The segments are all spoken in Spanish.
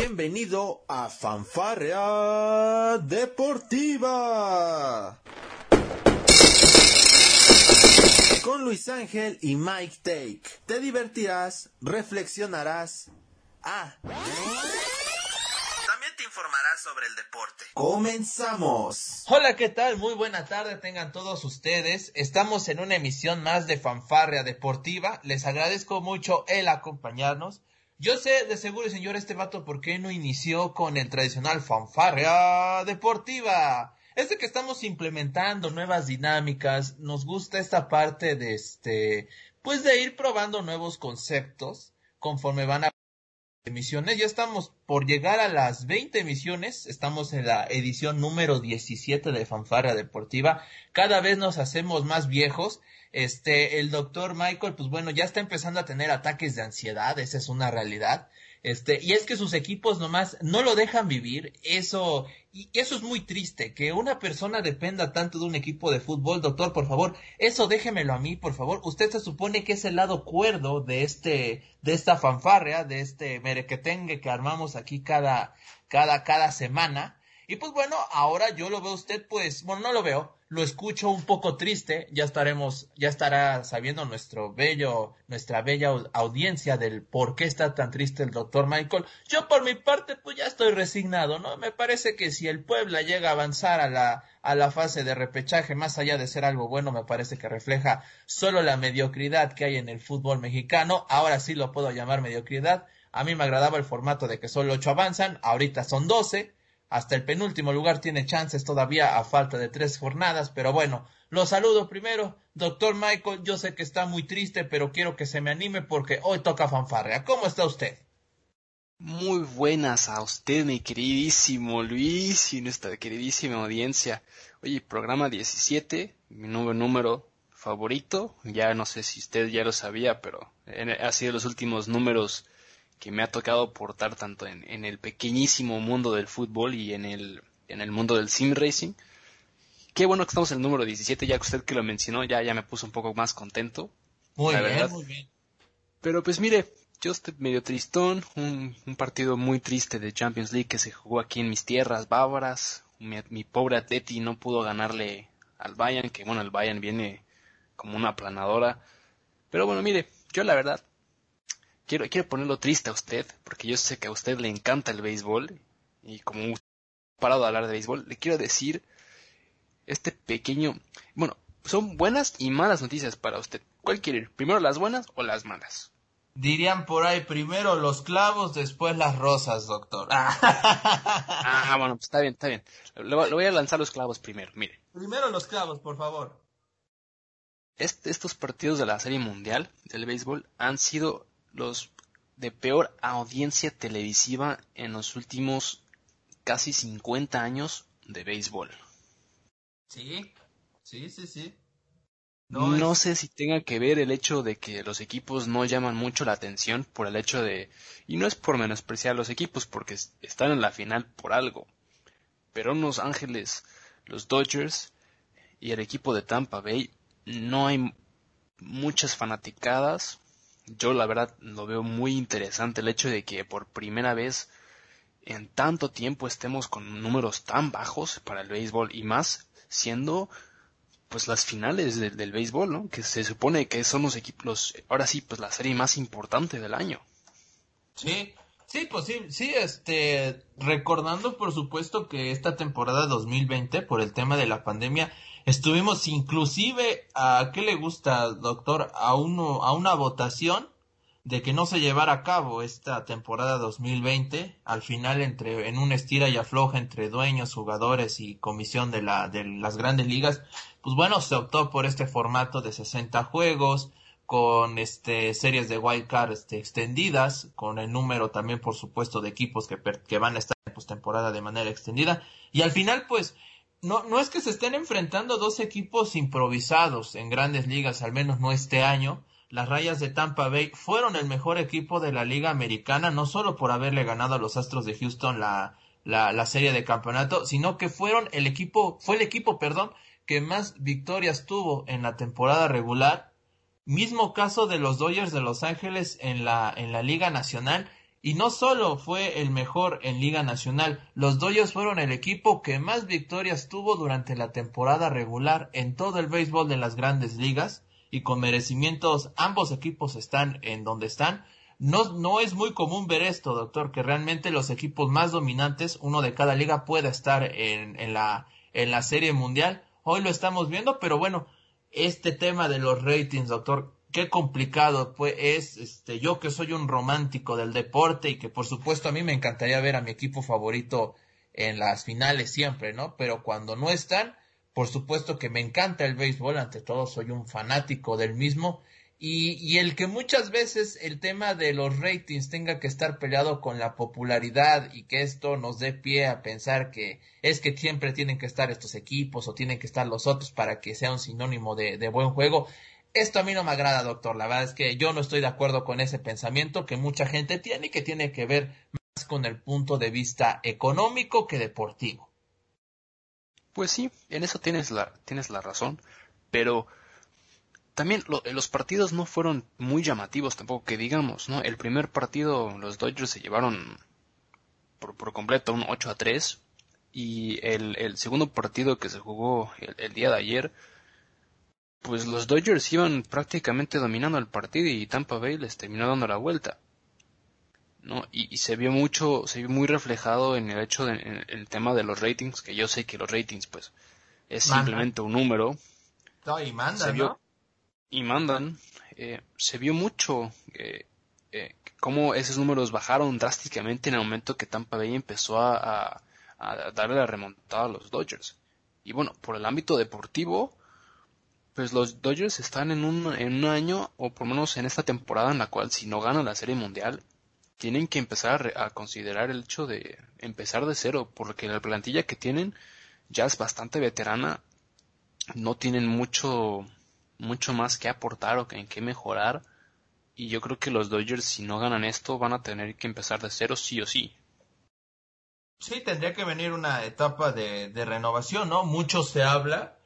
Bienvenido a Fanfarrea Deportiva. Con Luis Ángel y Mike Take. Te divertirás, reflexionarás. Ah. También te informarás sobre el deporte. Comenzamos. Hola, ¿qué tal? Muy buena tarde tengan todos ustedes. Estamos en una emisión más de Fanfarrea Deportiva. Les agradezco mucho el acompañarnos. Yo sé de seguro, señor, este vato, ¿por qué no inició con el tradicional fanfarrea deportiva? Este que estamos implementando nuevas dinámicas, nos gusta esta parte de este, pues de ir probando nuevos conceptos conforme van a emisiones. Ya estamos por llegar a las 20 emisiones. Estamos en la edición número 17 de Fanfarrea Deportiva. Cada vez nos hacemos más viejos este, el doctor Michael, pues bueno, ya está empezando a tener ataques de ansiedad, esa es una realidad. Este, y es que sus equipos nomás no lo dejan vivir, eso, y eso es muy triste, que una persona dependa tanto de un equipo de fútbol, doctor, por favor, eso déjemelo a mí, por favor. Usted se supone que es el lado cuerdo de este, de esta fanfarrea, de este merequetengue que armamos aquí cada, cada, cada semana. Y pues bueno, ahora yo lo veo usted, pues, bueno, no lo veo, lo escucho un poco triste, ya estaremos, ya estará sabiendo nuestro bello, nuestra bella audiencia del por qué está tan triste el doctor Michael. Yo por mi parte, pues ya estoy resignado, ¿no? Me parece que si el Puebla llega a avanzar a la, a la fase de repechaje, más allá de ser algo bueno, me parece que refleja solo la mediocridad que hay en el fútbol mexicano. Ahora sí lo puedo llamar mediocridad. A mí me agradaba el formato de que solo ocho avanzan, ahorita son doce hasta el penúltimo lugar tiene chances todavía a falta de tres jornadas, pero bueno, lo saludo primero. Doctor Michael, yo sé que está muy triste, pero quiero que se me anime porque hoy toca fanfarrea. ¿Cómo está usted? Muy buenas a usted, mi queridísimo Luis y nuestra queridísima audiencia. Oye, programa 17, mi nuevo número favorito. Ya no sé si usted ya lo sabía, pero ha sido los últimos números que me ha tocado portar tanto en, el pequeñísimo mundo del fútbol y en el, en el mundo del sim racing. Qué bueno que estamos en el número 17, ya que usted que lo mencionó, ya, ya me puso un poco más contento. Muy bien, muy bien. Pero pues mire, yo estoy medio tristón, un, un, partido muy triste de Champions League que se jugó aquí en mis tierras bávaras. Mi, mi, pobre Atleti no pudo ganarle al Bayern, que bueno, el Bayern viene como una aplanadora. Pero bueno, mire, yo la verdad quiero, quiero ponerlo triste a usted, porque yo sé que a usted le encanta el béisbol, y como parado de hablar de béisbol, le quiero decir este pequeño, bueno, son buenas y malas noticias para usted. ¿Cuál quiere ir? ¿Primero las buenas o las malas? Dirían por ahí primero los clavos, después las rosas, doctor. ah, bueno, pues está bien, está bien. Le, voy a lanzar los clavos primero, mire. Primero los clavos, por favor. Este, estos partidos de la Serie Mundial del béisbol han sido los de peor audiencia televisiva en los últimos casi 50 años de béisbol. Sí, sí, sí, sí. No, sé si tenga que ver el hecho de que los equipos no llaman mucho la atención por el hecho de... Y no es por menospreciar a los equipos porque están en la final por algo. Pero en Los Ángeles, los Dodgers y el equipo de Tampa Bay no hay muchas fanaticadas yo la verdad lo veo muy interesante el hecho de que por primera vez en tanto tiempo estemos con números tan bajos para el béisbol y más siendo pues las finales del béisbol, ¿no? Que se supone que son los equipos, ahora sí, pues la serie más importante del año. Sí, sí, pues sí, sí, este, recordando por supuesto que esta temporada 2020, por el tema de la pandemia, Estuvimos inclusive a qué le gusta, doctor, a uno a una votación de que no se llevara a cabo esta temporada 2020, al final entre en un estira y afloja entre dueños, jugadores y comisión de la de las grandes ligas, pues bueno, se optó por este formato de 60 juegos con este series de wild card este, extendidas, con el número también por supuesto de equipos que, que van a estar en postemporada de manera extendida y al final pues no, no es que se estén enfrentando dos equipos improvisados en grandes ligas, al menos no este año. Las Rayas de Tampa Bay fueron el mejor equipo de la Liga Americana, no solo por haberle ganado a los Astros de Houston la, la, la serie de campeonato, sino que fueron el equipo, fue el equipo, perdón, que más victorias tuvo en la temporada regular. Mismo caso de los Dodgers de Los Ángeles en la, en la Liga Nacional Y no solo fue el mejor en Liga Nacional, los Dodgers fueron el equipo que más victorias tuvo durante la temporada regular en todo el béisbol de las grandes ligas y con merecimientos ambos equipos están en donde están. No, no es muy común ver esto, doctor, que realmente los equipos más dominantes, uno de cada liga, pueda estar en, en, la, en la serie mundial. Hoy lo estamos viendo, pero bueno, este tema de los ratings, doctor, qué complicado pues es este yo que soy un romántico del deporte y que por supuesto a mí me encantaría ver a mi equipo favorito en las finales siempre, ¿no? Pero cuando no están, por supuesto que me encanta el béisbol, ante todo soy un fanático del mismo y, y el que muchas veces el tema de los ratings tenga que estar peleado con la popularidad y que esto nos dé pie a pensar que es que siempre tienen que estar estos equipos o tienen que estar los otros para que sea un sinónimo de, de buen juego, esto a mí no me agrada, doctor. La verdad es que yo no estoy de acuerdo con ese pensamiento que mucha gente tiene y que tiene que ver más con el punto de vista económico que deportivo. Pues sí, en eso tienes la, tienes la razón, pero también los partidos no fueron muy llamativos tampoco que digamos, ¿no? El primer partido los Dodgers se llevaron por, por completo un 8 a 3 y el, el segundo partido que se jugó el día de ayer pues los Dodgers iban prácticamente dominando el partido y Tampa Bay les terminó dando la vuelta. ¿no? Y, se vio mucho, se vio muy reflejado en el hecho de, el tema de los ratings, que yo sé que los ratings pues es simplemente un número. y mandan, ¿no? Y mandan. Eh, se vio mucho eh, eh, cómo esos números bajaron drásticamente en el momento que Tampa Bay empezó a, a darle la remontada a los Dodgers. Y bueno, por el ámbito deportivo, pues los Dodgers están en un, en un año, o por lo menos en esta temporada, en la cual si no ganan la Serie Mundial, tienen que empezar a, considerar el hecho de empezar de cero, porque la plantilla que tienen ya es bastante veterana, no tienen mucho, mucho más que aportar o en qué mejorar, y yo creo que los Dodgers si no ganan esto van a tener que empezar de cero sí o sí. Sí, tendría que venir una etapa de, de renovación, ¿no? Mucho se habla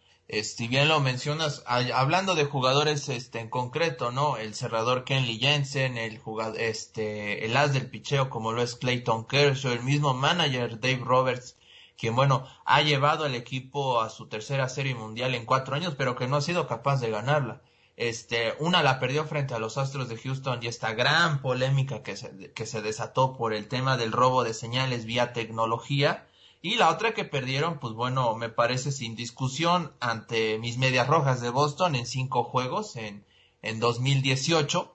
si bien lo mencionas, hablando de jugadores este, en concreto, ¿no? El cerrador Kenley Jensen, el este, el as del picheo como lo es Clayton Kershaw, el mismo manager Dave Roberts, quien bueno, ha llevado al equipo a su tercera serie mundial en cuatro años, pero que no ha sido capaz de ganarla. Este, una la perdió frente a los Astros de Houston y esta gran polémica que se, que se desató por el tema del robo de señales vía tecnología, y la otra que perdieron, pues bueno, me parece sin discusión ante mis medias rojas de Boston en cinco juegos en, en 2018.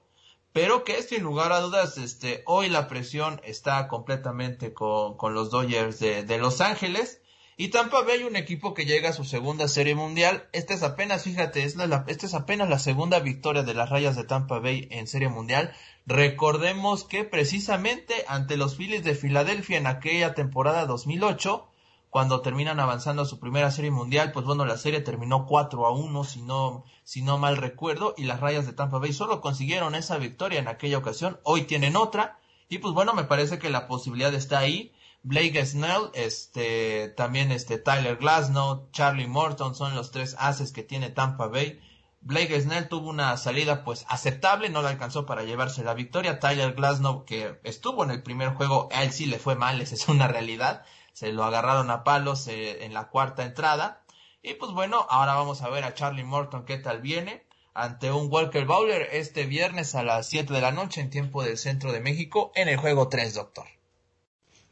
Pero que sin lugar a dudas, este, hoy la presión está completamente con, con los Dodgers de, de Los Ángeles. Y Tampa Bay, un equipo que llega a su segunda serie mundial. Esta es apenas, fíjate, es la, esta es apenas la segunda victoria de las rayas de Tampa Bay en serie mundial. Recordemos que precisamente ante los Phillies de Filadelfia en aquella temporada 2008, cuando terminan avanzando a su primera serie mundial, pues bueno, la serie terminó 4 a 1, si no, si no mal recuerdo, y las rayas de Tampa Bay solo consiguieron esa victoria en aquella ocasión. Hoy tienen otra, y pues bueno, me parece que la posibilidad está ahí Blake Snell, este, también este Tyler Glasnow, Charlie Morton son los tres ases que tiene Tampa Bay. Blake Snell tuvo una salida pues aceptable, no le alcanzó para llevarse la victoria. Tyler Glasnow que estuvo en el primer juego, a él sí le fue mal, esa es una realidad. Se lo agarraron a palos eh, en la cuarta entrada. Y pues bueno, ahora vamos a ver a Charlie Morton qué tal viene ante un Walker Bowler este viernes a las 7 de la noche en tiempo del centro de México en el juego 3, doctor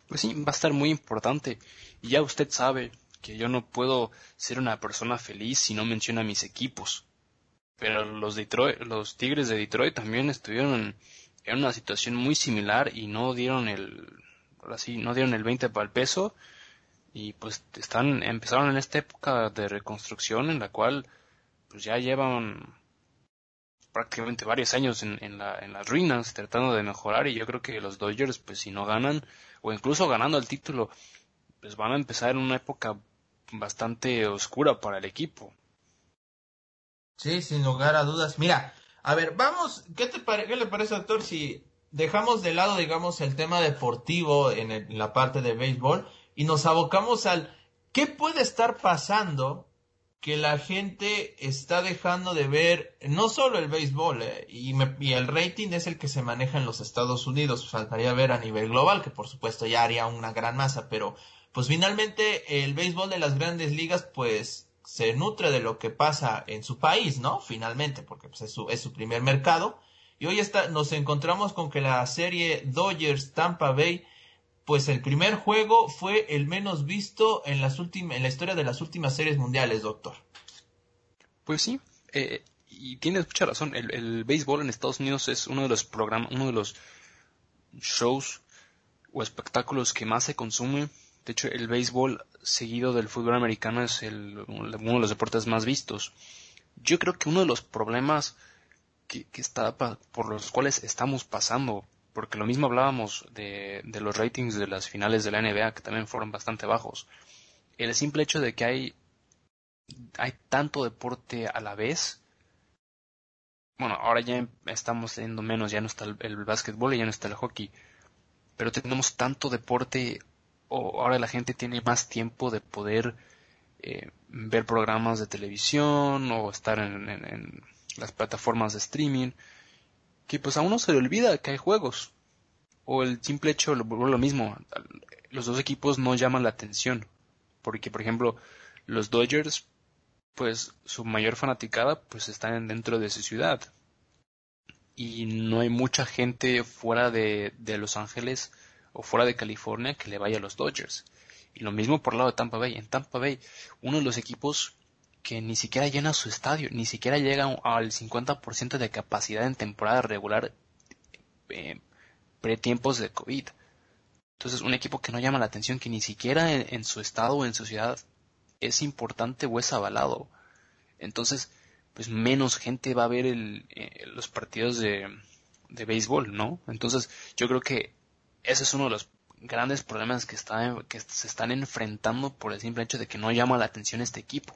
pues sí, va a estar muy importante. Y ya usted sabe que yo no puedo ser una persona feliz si no menciona mis equipos. Pero los, Detroit, los Tigres de Detroit también estuvieron en una situación muy similar y no dieron el, ahora sí, no dieron el 20 para el peso y pues están, empezaron en esta época de reconstrucción en la cual pues ya llevan prácticamente varios años en, en, la, en las ruinas tratando de mejorar y yo creo que los Dodgers pues si no ganan o incluso ganando el título, pues van a empezar en una época bastante oscura para el equipo. Sí, sin lugar a dudas. Mira, a ver, vamos, ¿qué, te qué le parece, doctor, si dejamos de lado, digamos, el tema deportivo en, en la parte de béisbol y nos abocamos al qué puede estar pasando que la gente está dejando de ver no solo el béisbol eh, y, y, el rating es el que se maneja en los Estados Unidos, faltaría ver a nivel global, que por supuesto ya haría una gran masa, pero pues finalmente el béisbol de las grandes ligas pues se nutre de lo que pasa en su país, ¿no? Finalmente, porque pues, es, su, es su primer mercado. Y hoy está, nos encontramos con que la serie Dodgers Tampa Bay pues el primer juego fue el menos visto en, las en la historia de las últimas series mundiales, doctor. Pues sí, eh, y tienes mucha razón. El, béisbol en Estados Unidos es uno de los programas, uno de los shows o espectáculos que más se consume. De hecho, el béisbol seguido del fútbol americano es uno de los deportes más vistos. Yo creo que uno de los problemas que, está por los cuales estamos pasando porque lo mismo hablábamos de, los ratings de las finales de la NBA, que también fueron bastante bajos. El simple hecho de que hay, hay tanto deporte a la vez, bueno, ahora ya estamos teniendo menos, ya no está el, básquetbol y ya no está el hockey, pero tenemos tanto deporte, o ahora la gente tiene más tiempo de poder eh, ver programas de televisión o estar en las plataformas de streaming que pues a uno se le olvida que hay juegos. O el simple hecho, lo, lo mismo, los dos equipos no llaman la atención. Porque, por ejemplo, los Dodgers, pues su mayor fanaticada, pues están dentro de su ciudad. Y no hay mucha gente fuera de, de Los Ángeles o fuera de California que le vaya a los Dodgers. Y lo mismo por el lado de Tampa Bay. En Tampa Bay, uno de los equipos que ni siquiera llena su estadio, ni siquiera llega al 50% de capacidad en temporada regular eh, pre-tiempos de COVID. Entonces, un equipo que no llama la atención, que ni siquiera en, su estado o en su ciudad es importante o es avalado. Entonces, pues menos gente va a ver eh, los partidos de, béisbol, ¿no? Entonces, yo creo que ese es uno de los grandes problemas que, que se están enfrentando por el simple hecho de que no llama la atención este equipo.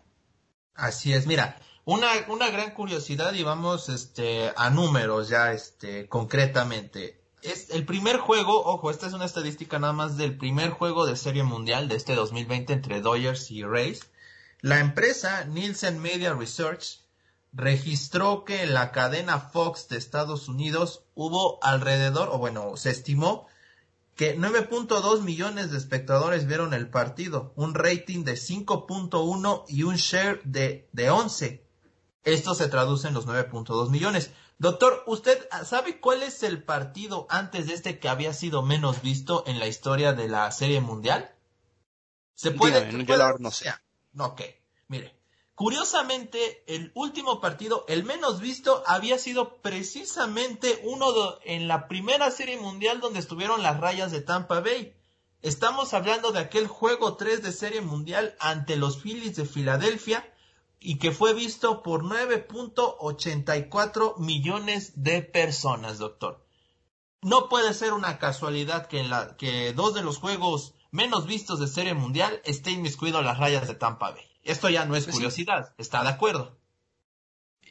Así es, mira, una, una gran curiosidad y vamos este, a números ya este, concretamente. Es el primer juego, ojo, esta es una estadística nada más del primer juego de Serie Mundial de este 2020 entre Dodgers y Rays. La empresa Nielsen Media Research registró que en la cadena Fox de Estados Unidos hubo alrededor, o bueno, se estimó que 9.2 millones de espectadores vieron el partido, un rating de 5.1 y un share de, de 11. Esto se traduce en los 9.2 millones. Doctor, ¿usted sabe cuál es el partido antes de este que había sido menos visto en la historia de la Serie Mundial? ¿Se puede? no sé. Ok. Curiosamente, el último partido, el menos visto, había sido precisamente uno en la primera serie mundial donde estuvieron las rayas de Tampa Bay. Estamos hablando de aquel juego 3 de serie mundial ante los Phillies de Filadelfia y que fue visto por 9.84 millones de personas, doctor. No puede ser una casualidad que, en la, que dos de los juegos menos vistos de serie mundial estén inmiscuidos las rayas de Tampa Bay. Esto ya no es pues curiosidad, está de acuerdo.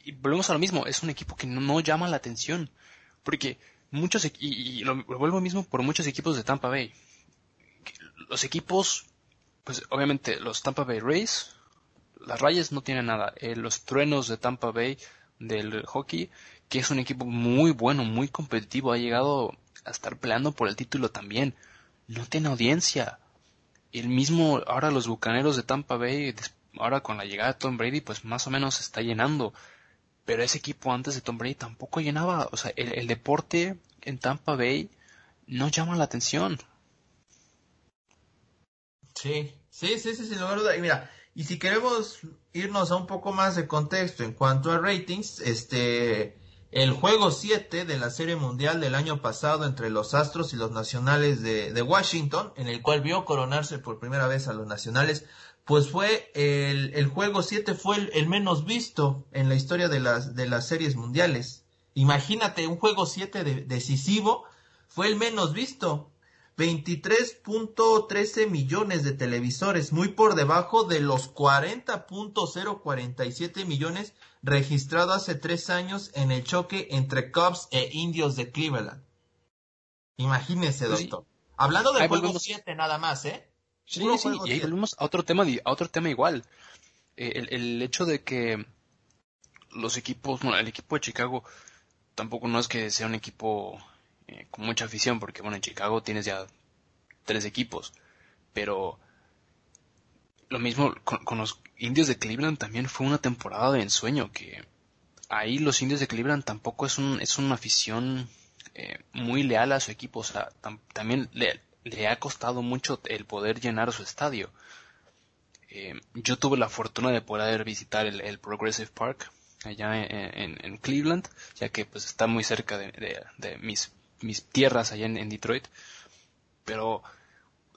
Y volvemos a lo mismo, es un equipo que no, llama la atención, porque muchos, y, lo, vuelvo mismo por muchos equipos de Tampa Bay. Los equipos, pues obviamente los Tampa Bay Rays, las rayas no tienen nada. Eh, los truenos de Tampa Bay del hockey, que es un equipo muy bueno, muy competitivo, ha llegado a estar peleando por el título también. No tiene audiencia. El mismo, ahora los bucaneros de Tampa Bay, ahora con la llegada de Tom Brady, pues más o menos se está llenando. Pero ese equipo antes de Tom Brady tampoco llenaba. O sea, el, deporte en Tampa Bay no llama la atención. Sí, sí, sí, sí, sin lugar a duda. Y mira, y si queremos irnos a un poco más de contexto en cuanto a ratings, este, el juego 7 de la Serie Mundial del año pasado entre los Astros y los Nacionales de, de Washington, en el cual vio coronarse por primera vez a los Nacionales, pues fue el, el juego 7 fue el, menos visto en la historia de las, de las series mundiales. Imagínate, un juego 7 decisivo fue el menos visto. 23.13 millones de televisores, muy por debajo de los 40.047 millones registrados hace tres años en el choque entre Cubs e Indios de Cleveland. Imagínese, pues doctor. Hablando del juego 7 nada más, ¿eh? Sí, sí, y ahí volvemos a otro tema, a otro tema igual. el, el hecho de que los equipos, bueno, el equipo de Chicago tampoco no es que sea un equipo eh, con mucha afición, porque bueno, en Chicago tienes ya tres equipos, pero lo mismo con, los indios de Cleveland también fue una temporada de ensueño, que ahí los indios de Cleveland tampoco es, un, es una afición eh, muy leal a su equipo, o sea, también le, le, ha costado mucho el poder llenar su estadio. Eh, yo tuve la fortuna de poder visitar el Progressive Park, allá en, Cleveland, ya que pues está muy cerca de, mis, mis, tierras allá en, Detroit. Pero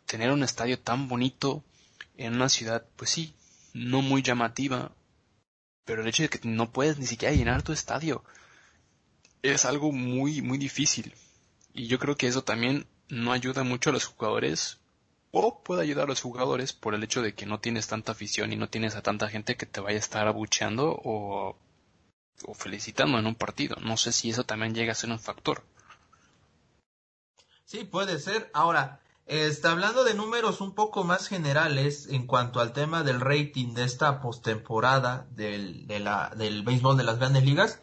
tener un estadio tan bonito en una ciudad, pues sí, no muy llamativa, pero el hecho de que no puedes ni siquiera llenar tu estadio es algo muy, muy difícil. Y yo creo que eso también no ayuda mucho a los jugadores o puede ayudar a los jugadores por el hecho de que no tienes tanta afición y no tienes a tanta gente que te vaya a estar abucheando o o felicitando en un partido. No sé si eso también llega a ser un factor. Sí, puede ser. Ahora, está hablando de números un poco más generales en cuanto al tema del rating de esta postemporada del, de del béisbol de las grandes ligas.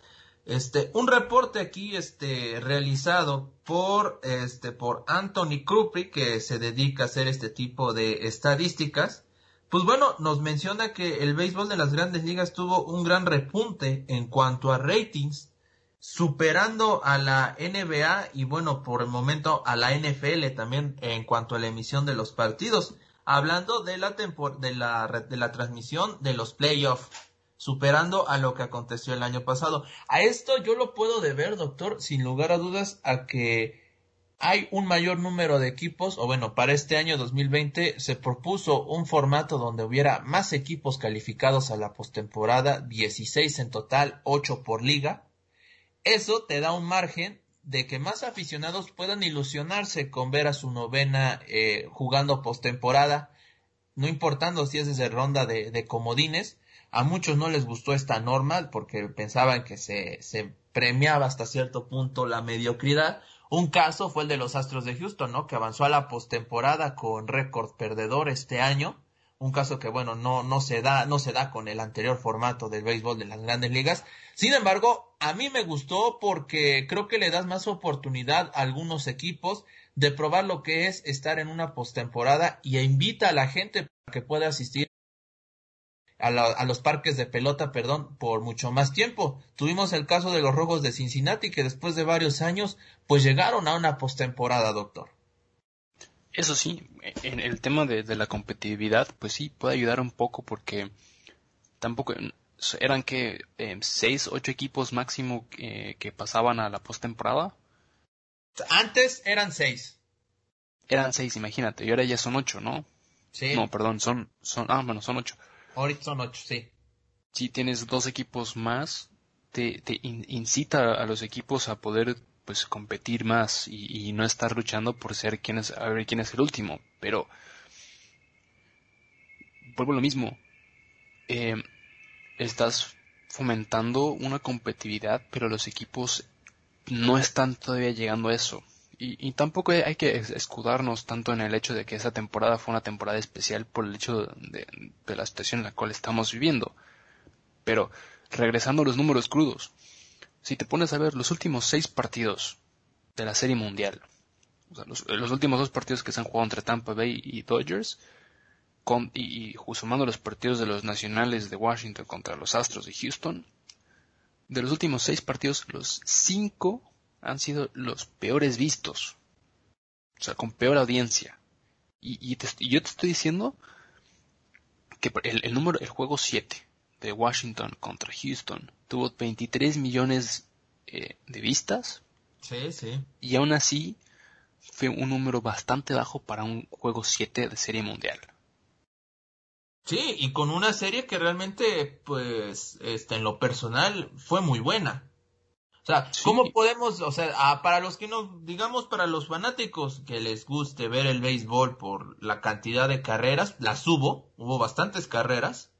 Este, un reporte aquí, este, realizado por, este, por Anthony Krupri, que se dedica a hacer este tipo de estadísticas, pues bueno, nos menciona que el béisbol de las grandes ligas tuvo un gran repunte en cuanto a ratings, superando a la NBA y bueno, por el momento a la NFL también en cuanto a la emisión de los partidos. Hablando de la, de la, de la transmisión de los playoffs, superando a lo que aconteció el año pasado. A esto yo lo puedo deber, doctor, sin lugar a dudas, a que hay un mayor número de equipos, o bueno, para este año 2020 se propuso un formato donde hubiera más equipos calificados a la postemporada, 16 en total, 8 por liga. Eso te da un margen de que más aficionados puedan ilusionarse con ver a su novena eh, jugando postemporada, no importando si es desde ronda de, de, comodines. A muchos no les gustó esta norma porque pensaban que se, se premiaba hasta cierto punto la mediocridad un caso fue el de los Astros de Houston, ¿no? Que avanzó a la postemporada con récord perdedor este año. Un caso que, bueno, no, no se da, no se da con el anterior formato del béisbol de las grandes ligas. Sin embargo, a mí me gustó porque creo que le das más oportunidad a algunos equipos de probar lo que es estar en una postemporada y invita a la gente para que pueda asistir a, los parques de pelota, perdón, por mucho más tiempo. Tuvimos el caso de los Rojos de Cincinnati que después de varios años pues llegaron a una postemporada, doctor. Eso sí, en el tema de, la competitividad, pues sí, puede ayudar un poco porque tampoco eran que eh, seis, ocho equipos máximo que pasaban a la postemporada. Antes eran seis. Eran seis, imagínate, y ahora ya son ocho, ¿no? Sí. No, perdón, son, son, ah, bueno, son ocho. Ahorita son ocho, sí. Si tienes dos equipos más, te, incita a los equipos a poder pues competir más y, no estar luchando por ser quién es, a ver quién es el último. Pero vuelvo a lo mismo. Eh, estás fomentando una competitividad, pero los equipos no están todavía llegando a eso. Y, tampoco hay que escudarnos tanto en el hecho de que esa temporada fue una temporada especial por el hecho de, la situación en la cual estamos viviendo. Pero, regresando a los números crudos, si te pones a ver los últimos seis partidos de la Serie Mundial, los, últimos dos partidos que se han jugado entre Tampa Bay y Dodgers, con, y, y sumando los partidos de los nacionales de Washington contra los Astros de Houston, de los últimos seis partidos, los cinco han sido los peores vistos. O sea, con peor audiencia. Y, yo te estoy diciendo que el, número, el juego 7 de Washington contra Houston tuvo 23 millones eh, de vistas. Sí, sí. Y aún así fue un número bastante bajo para un juego 7 de serie mundial. Sí, y con una serie que realmente, pues, este, en lo personal fue muy buena. O sea, ¿cómo podemos, o sea, ah, para los que no, digamos, para los fanáticos que les guste ver el béisbol por la cantidad de carreras, las hubo, hubo bastantes carreras,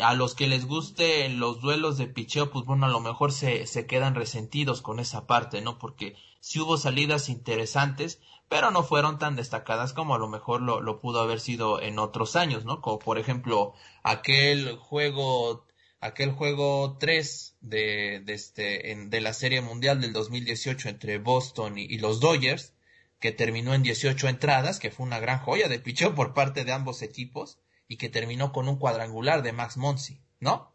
a los que les guste los duelos de picheo, pues bueno, a lo mejor se, se quedan resentidos con esa parte, ¿no? Porque sí hubo salidas interesantes, pero no fueron tan destacadas como a lo mejor lo, lo pudo haber sido en otros años, ¿no? Como por ejemplo aquel juego aquel juego 3 de, de, este, en, de la Serie Mundial del 2018 entre Boston y, y, los Dodgers, que terminó en 18 entradas, que fue una gran joya de picheo por parte de ambos equipos, y que terminó con un cuadrangular de Max Monsi, ¿no?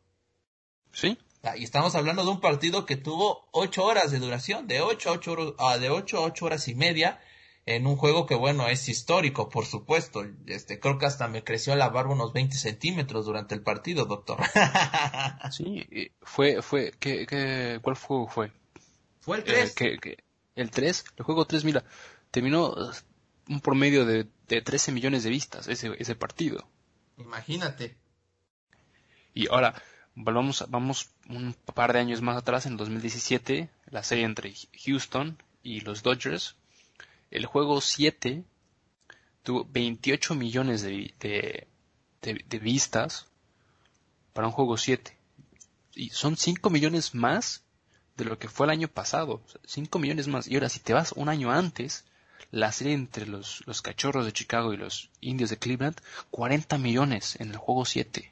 Sí. Ah, y estamos hablando de un partido que tuvo 8 horas de duración, de 8 a 8, uh, de 8 a 8 horas y media, en un juego que bueno es histórico por supuesto. Este creo que hasta me creció la barba unos 20 centímetros durante el partido doctor. Sí fue fue ¿qué, qué, cuál juego fue fue el 3 eh, que, que, el 3 el juego 3 mira terminó un promedio de, de 13 millones de vistas ese ese partido. Imagínate. Y ahora volvamos vamos un par de años más atrás en 2017 la serie entre Houston y los Dodgers el juego 7 tuvo 28 millones de, de, de, de, vistas para un juego 7. Y son 5 millones más de lo que fue el año pasado. 5 millones más. Y ahora, si te vas un año antes, la serie entre los, los cachorros de Chicago y los indios de Cleveland, 40 millones en el juego 7.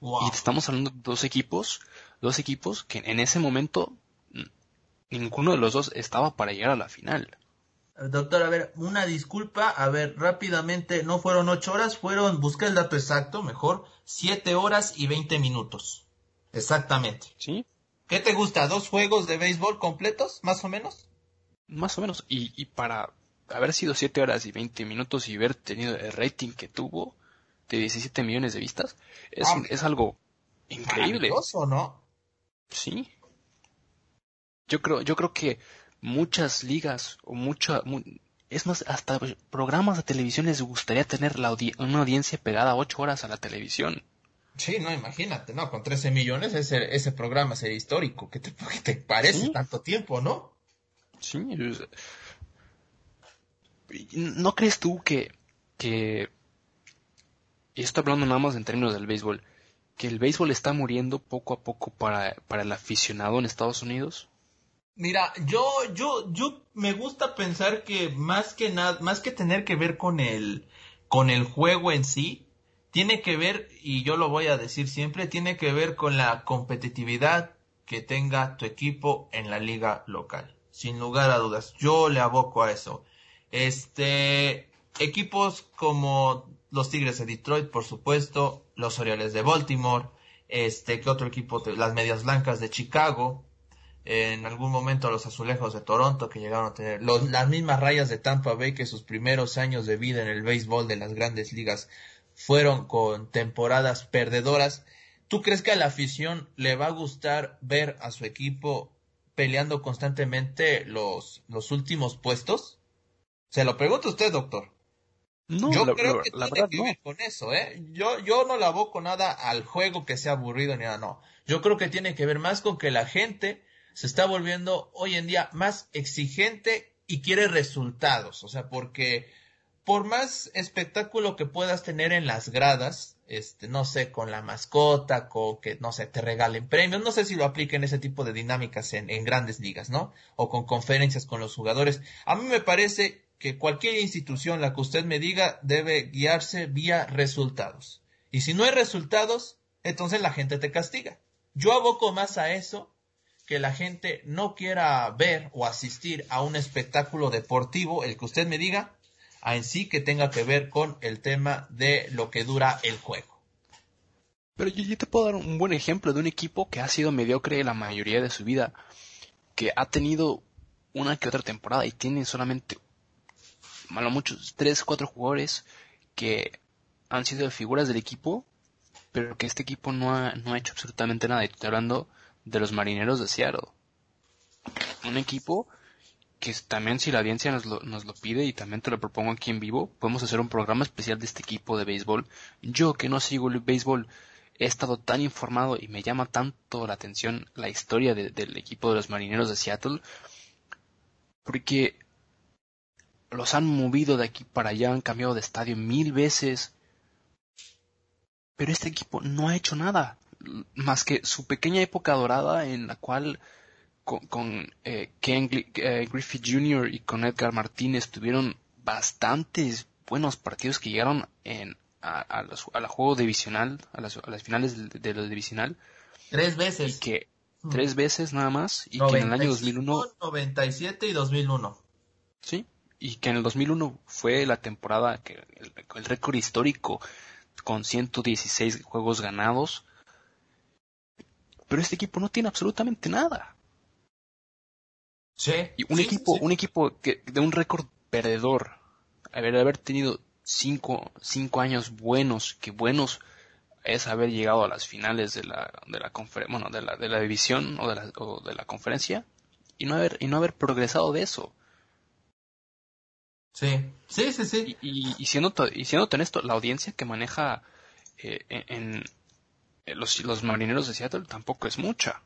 Wow. Y estamos hablando de dos equipos, dos equipos que en ese momento ninguno de los dos estaba para llegar a la final. Doctor, a ver, una disculpa, a ver, rápidamente, no fueron ocho horas, fueron, busqué el dato exacto, mejor, siete horas y veinte minutos. Exactamente. ¿Sí? ¿Qué te gusta? ¿Dos juegos de béisbol completos, más o menos? Más o menos, y, y para haber sido siete horas y veinte minutos y haber tenido el rating que tuvo de 17 millones de vistas, es, ah, es algo increíble. ¿no? Sí yo creo, yo creo que muchas ligas o mucha, mu es más, hasta programas de televisión les gustaría tener la audi una audiencia pegada ocho horas a la televisión. Sí, no, imagínate, ¿no? Con 13 millones ese, ese programa sería histórico. ¿Qué te, qué te parece ¿Sí? tanto tiempo, no? Sí. ¿No crees tú que, que, y estoy hablando nada más en términos del béisbol, que el béisbol está muriendo poco a poco para, para el aficionado en Estados Unidos? Mira, yo, yo, yo me gusta pensar que más que nada, más que tener que ver con el, con el juego en sí, tiene que ver, y yo lo voy a decir siempre, tiene que ver con la competitividad que tenga tu equipo en la liga local. Sin lugar a dudas, yo le aboco a eso. Este, equipos como los Tigres de Detroit, por supuesto, los Orioles de Baltimore, este, ¿qué otro equipo? Las Medias Blancas de Chicago, en algún momento los azulejos de Toronto que llegaron a tener los, las mismas rayas de Tampa Bay que sus primeros años de vida en el béisbol de las grandes ligas fueron con temporadas perdedoras. ¿Tú crees que a la afición le va a gustar ver a su equipo peleando constantemente los, los últimos puestos? Se lo pregunto a usted, doctor. No, yo la, creo la, que la tiene que no. ver con eso, ¿eh? Yo, yo no le aboco nada al juego que sea aburrido ni nada, no. Yo creo que tiene que ver más con que la gente se está volviendo hoy en día más exigente y quiere resultados. O sea, porque por más espectáculo que puedas tener en las gradas, este, no sé, con la mascota, con que, no sé, te regalen premios, no sé si lo apliquen ese tipo de dinámicas en, en grandes ligas, ¿no? O con conferencias con los jugadores. A mí me parece que cualquier institución, la que usted me diga, debe guiarse vía resultados. Y si no hay resultados, entonces la gente te castiga. Yo aboco más a eso que la gente no quiera ver o asistir a un espectáculo deportivo, el que usted me diga, en sí que tenga que ver con el tema de lo que dura el juego. Pero yo, te puedo dar un buen ejemplo de un equipo que ha sido mediocre la mayoría de su vida, que ha tenido una que otra temporada y tiene solamente, malo muchos, tres, cuatro jugadores que han sido figuras del equipo, pero que este equipo no ha, no ha hecho absolutamente nada. Y estoy hablando de los marineros de Seattle. Un equipo que también si la audiencia nos lo, nos lo, pide y también te lo propongo aquí en vivo, podemos hacer un programa especial de este equipo de béisbol. Yo que no sigo el béisbol he estado tan informado y me llama tanto la atención la historia de, del equipo de los marineros de Seattle porque los han movido de aquí para allá, han cambiado de estadio mil veces Pero este equipo no ha hecho nada, más que su pequeña época dorada en la cual con, eh, Ken eh, Griffith Jr. y con Edgar Martínez tuvieron bastantes buenos partidos que llegaron en, a, la juego divisional, a las, finales de, lo divisional. Tres veces. Y que, tres veces nada más, y que en el año 2001... 97 y 2001. Sí, y que en el 2001 fue la temporada que el, récord histórico con 116 juegos ganados. Pero este equipo no tiene absolutamente nada. Sí. Y un equipo, un equipo que, de un récord perdedor, haber, haber tenido cinco, cinco años buenos, que buenos es haber llegado a las finales de la, de la bueno, de la, de la división o de la, o de la conferencia y no haber, y no haber progresado de eso. Sí, sí, sí, sí. Y, y, siendo, y siendo esto, la audiencia que maneja eh, en, los, los marineros de Seattle tampoco es mucha.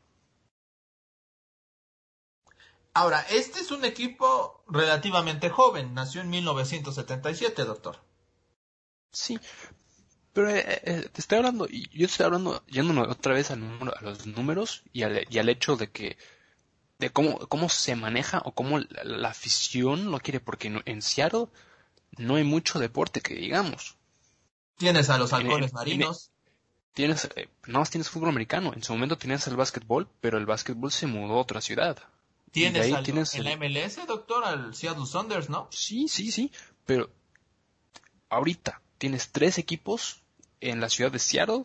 Ahora, este es un equipo relativamente joven, nació en 1977, doctor. Sí, pero eh, eh, te estoy hablando, yo estoy hablando, yéndome otra vez a los números y al, y al hecho de que de cómo, cómo se maneja o cómo la, afición lo quiere, porque en, Seattle no hay mucho deporte que digamos. Tienes a los halcones marinos. Tienes, eh, no más tienes fútbol americano. En su momento tenías el básquetbol, pero el básquetbol se mudó a otra ciudad. Tienes, ahí tienes en la MLS, doctor, al Seattle Saunders, ¿no? Sí, sí, sí. Pero ahorita tienes tres equipos en la ciudad de Seattle,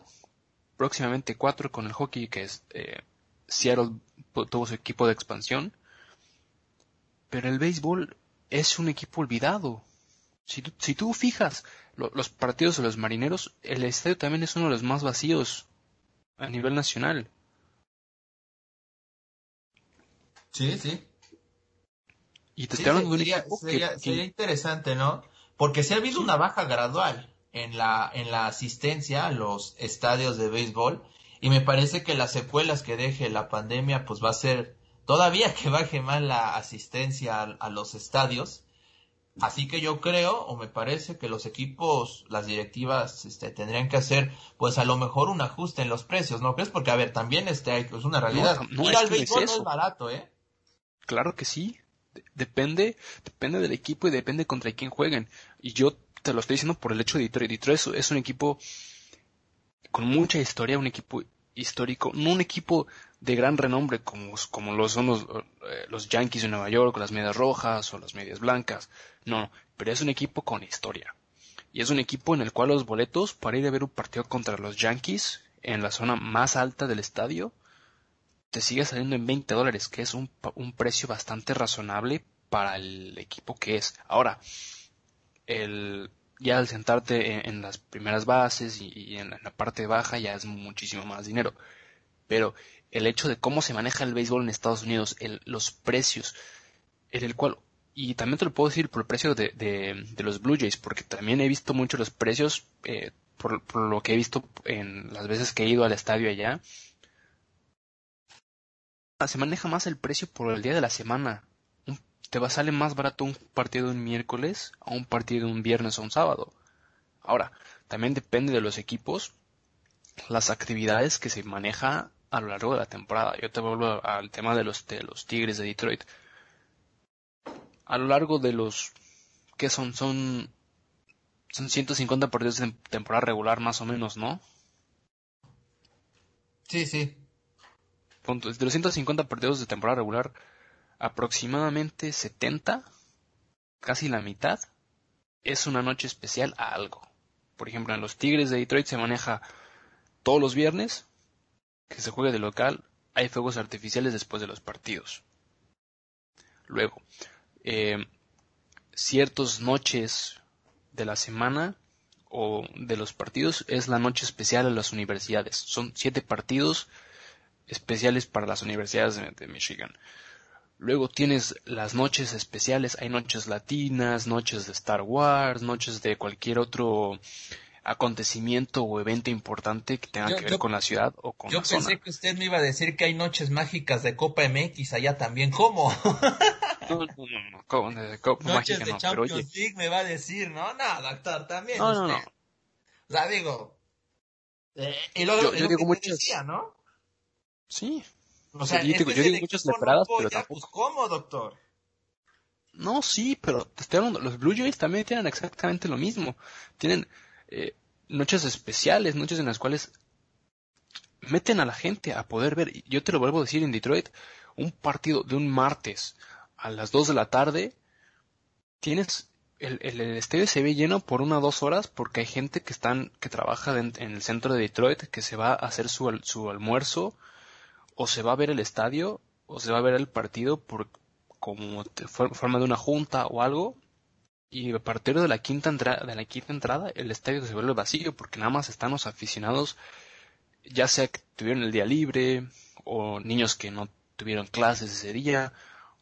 próximamente cuatro con el hockey, que es eh, Seattle tuvo su equipo de expansión, pero el béisbol es un equipo olvidado. Si tú, si tú fijas los partidos de los marineros, el estadio también es uno de los más vacíos a nivel nacional. Sí, sí. Y te estoy hablando de un equipo sería, sería interesante, ¿no? Porque se ha habido una baja gradual en la, en la asistencia a los estadios de béisbol y me parece que las secuelas que deje la pandemia pues va a ser todavía que baje más la asistencia a, los estadios. Así que yo creo o me parece que los equipos, las directivas este, tendrían que hacer pues a lo mejor un ajuste en los precios, ¿no crees? Porque a ver, también este, es una realidad. No, Ir al béisbol no es barato, ¿eh? Claro que sí. Depende, depende del equipo y depende contra quién jueguen. Y yo te lo estoy diciendo por el hecho de Detroit. Detroit es un equipo con mucha historia, un equipo histórico, no un equipo de gran renombre como, como lo son los, eh, los Yankees de Nueva York, las medias rojas o las medias blancas, no, pero es un equipo con historia. Y es un equipo en el cual los boletos para ir a ver un partido contra los Yankees en la zona más alta del estadio te sigue saliendo en 20 dólares, que es un, un precio bastante razonable para el equipo que es. Ahora, el, ya al sentarte en, las primeras bases y, en, la, parte baja ya es muchísimo más dinero. Pero el hecho de cómo se maneja el béisbol en Estados Unidos, los precios, en el cual, y también te lo puedo decir por el precio de, los Blue Jays, porque también he visto mucho los precios, eh, por, lo que he visto en las veces que he ido al estadio allá, se maneja más el precio por el día de la semana te va a salir más barato un partido un miércoles a un partido un viernes o un sábado. Ahora, también depende de los equipos, las actividades que se maneja a lo largo de la temporada. Yo te vuelvo al tema de los, de los Tigres de Detroit. A lo largo de los que son son son 150 partidos de temporada regular más o menos, ¿no? Sí, sí. Punto. De los 150 partidos de temporada regular, aproximadamente 70, casi la mitad, es una noche especial a algo. Por ejemplo, en los Tigres de Detroit se maneja todos los viernes que se juegue de local, hay fuegos artificiales después de los partidos. Luego, eh, ciertas noches de la semana o de los partidos es la noche especial a las universidades. Son siete partidos especiales para las universidades de Michigan. Luego tienes las noches especiales, hay noches latinas, noches de Star Wars, noches de cualquier otro acontecimiento o evento importante que tenga que ver con la ciudad o con yo pensé que usted me iba a decir que hay noches mágicas de Copa MX allá también. ¿Cómo? no, no, no, Copa, noches de Champions League me va a decir, no, no, doctor, también. No, no, no. O sea, digo, Eh, y luego, yo, digo muchos. ¿no? Sí. O sea, yo, digo, muchas separadas, pero pues, tampoco. ¿Cómo, doctor? No, sí, pero te estoy hablando, los Blue Jays también tienen exactamente lo mismo. Tienen eh, noches especiales, noches en las cuales meten a la gente a poder ver. Yo te lo vuelvo a decir en Detroit, un partido de un martes a las 2 de la tarde, tienes el, el, estadio se ve lleno por una o dos horas porque hay gente que están que trabaja en, el centro de Detroit que se va a hacer su, su almuerzo o se va a ver el estadio o se va a ver el partido por como forma de una junta o algo y a partir de la quinta entrada de la quinta entrada el estadio se vuelve vacío porque nada más están los aficionados ya sea que tuvieron el día libre o niños que no tuvieron clases ese día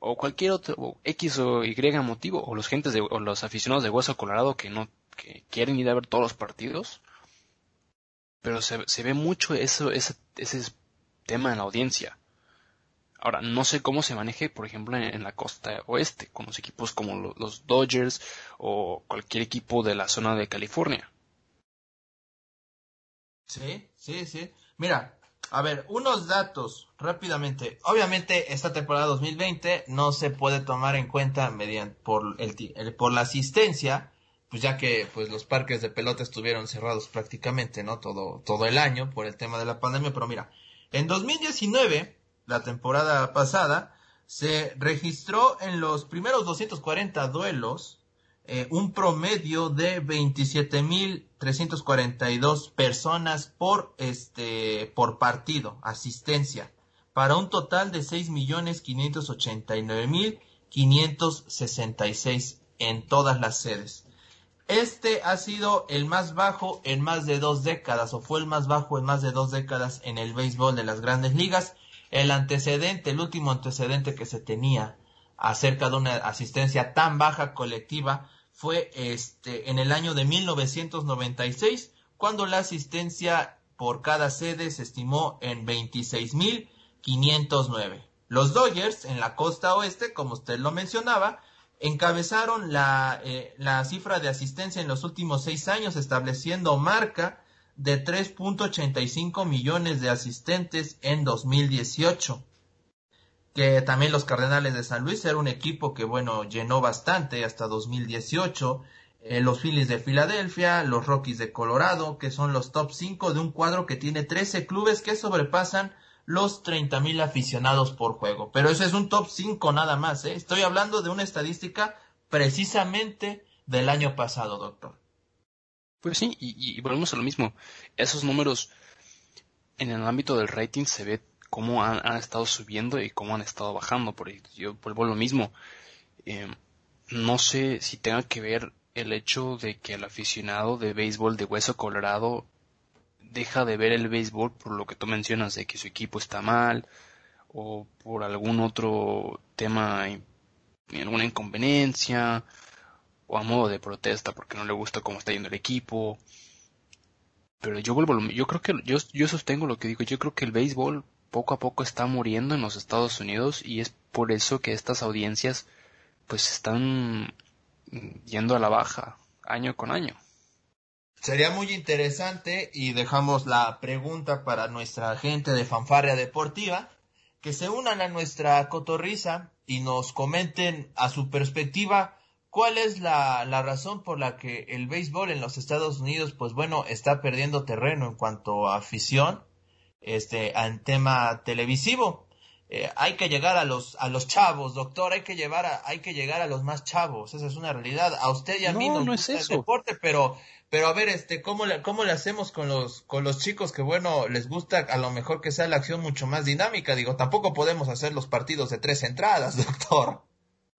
o cualquier otro X o Y motivo o los gentes de, o los aficionados de Hueso Colorado que no que quieren ir a ver todos los partidos. Pero se, se ve mucho eso ese, ese tema en la audiencia ahora no sé cómo se maneje por ejemplo en, la costa oeste con los equipos como los Dodgers o cualquier equipo de la zona de California sí sí sí mira a ver, unos datos rápidamente. Obviamente esta temporada 2020 no se puede tomar en cuenta mediante por el, por la asistencia, pues ya que pues los parques de pelota estuvieron cerrados prácticamente, ¿no? Todo todo el año por el tema de la pandemia, pero mira, en 2019, la temporada pasada, se registró en los primeros 240 duelos eh, un promedio de 27.342 personas por, este, por partido, asistencia, para un total de 6.589.566 en todas las sedes. Este ha sido el más bajo en más de dos décadas, o fue el más bajo en más de dos décadas en el béisbol de las grandes ligas. El antecedente, el último antecedente que se tenía acerca de una asistencia tan baja colectiva fue este, en el año de 1996, cuando la asistencia por cada sede se estimó en 26.509. Los Dodgers en la costa oeste, como usted lo mencionaba, encabezaron la, eh, la cifra de asistencia en los últimos seis años, estableciendo marca de 3.85 millones de asistentes en 2018 que también los Cardenales de San Luis era un equipo que, bueno, llenó bastante hasta 2018. Eh, los Phillies de Filadelfia, los Rockies de Colorado, que son los top 5 de un cuadro que tiene 13 clubes que sobrepasan los 30 mil aficionados por juego. Pero ese es un top 5 nada más, ¿eh? Estoy hablando de una estadística precisamente del año pasado, doctor. Pues sí, y, volvemos a lo mismo. Esos números en el ámbito del rating se ve cómo han, estado subiendo y cómo han estado bajando. Por yo vuelvo a lo mismo. Eh, no sé si tenga que ver el hecho de que el aficionado de béisbol de Hueso Colorado deja de ver el béisbol por lo que tú mencionas de que su equipo está mal o por algún otro tema, alguna inconveniencia o a modo de protesta porque no le gusta cómo está yendo el equipo. Pero yo vuelvo, yo creo que yo, yo sostengo lo que digo, yo creo que el béisbol poco a poco está muriendo en los Estados Unidos y es por eso que estas audiencias pues están yendo a la baja año con año. Sería muy interesante y dejamos la pregunta para nuestra gente de Fanfarria Deportiva que se unan a nuestra cotorriza y nos comenten a su perspectiva cuál es la, la razón por la que el béisbol en los Estados Unidos pues bueno está perdiendo terreno en cuanto a afición este, en tema televisivo. Eh, hay que llegar a los a los chavos, doctor, hay que llevar a, hay que llegar a los más chavos, esa es una realidad. A usted y a mí no, no es el deporte, pero pero a ver, este cómo le cómo le hacemos con los con los chicos que bueno, les gusta a lo mejor que sea la acción mucho más dinámica, digo, tampoco podemos hacer los partidos de tres entradas, doctor.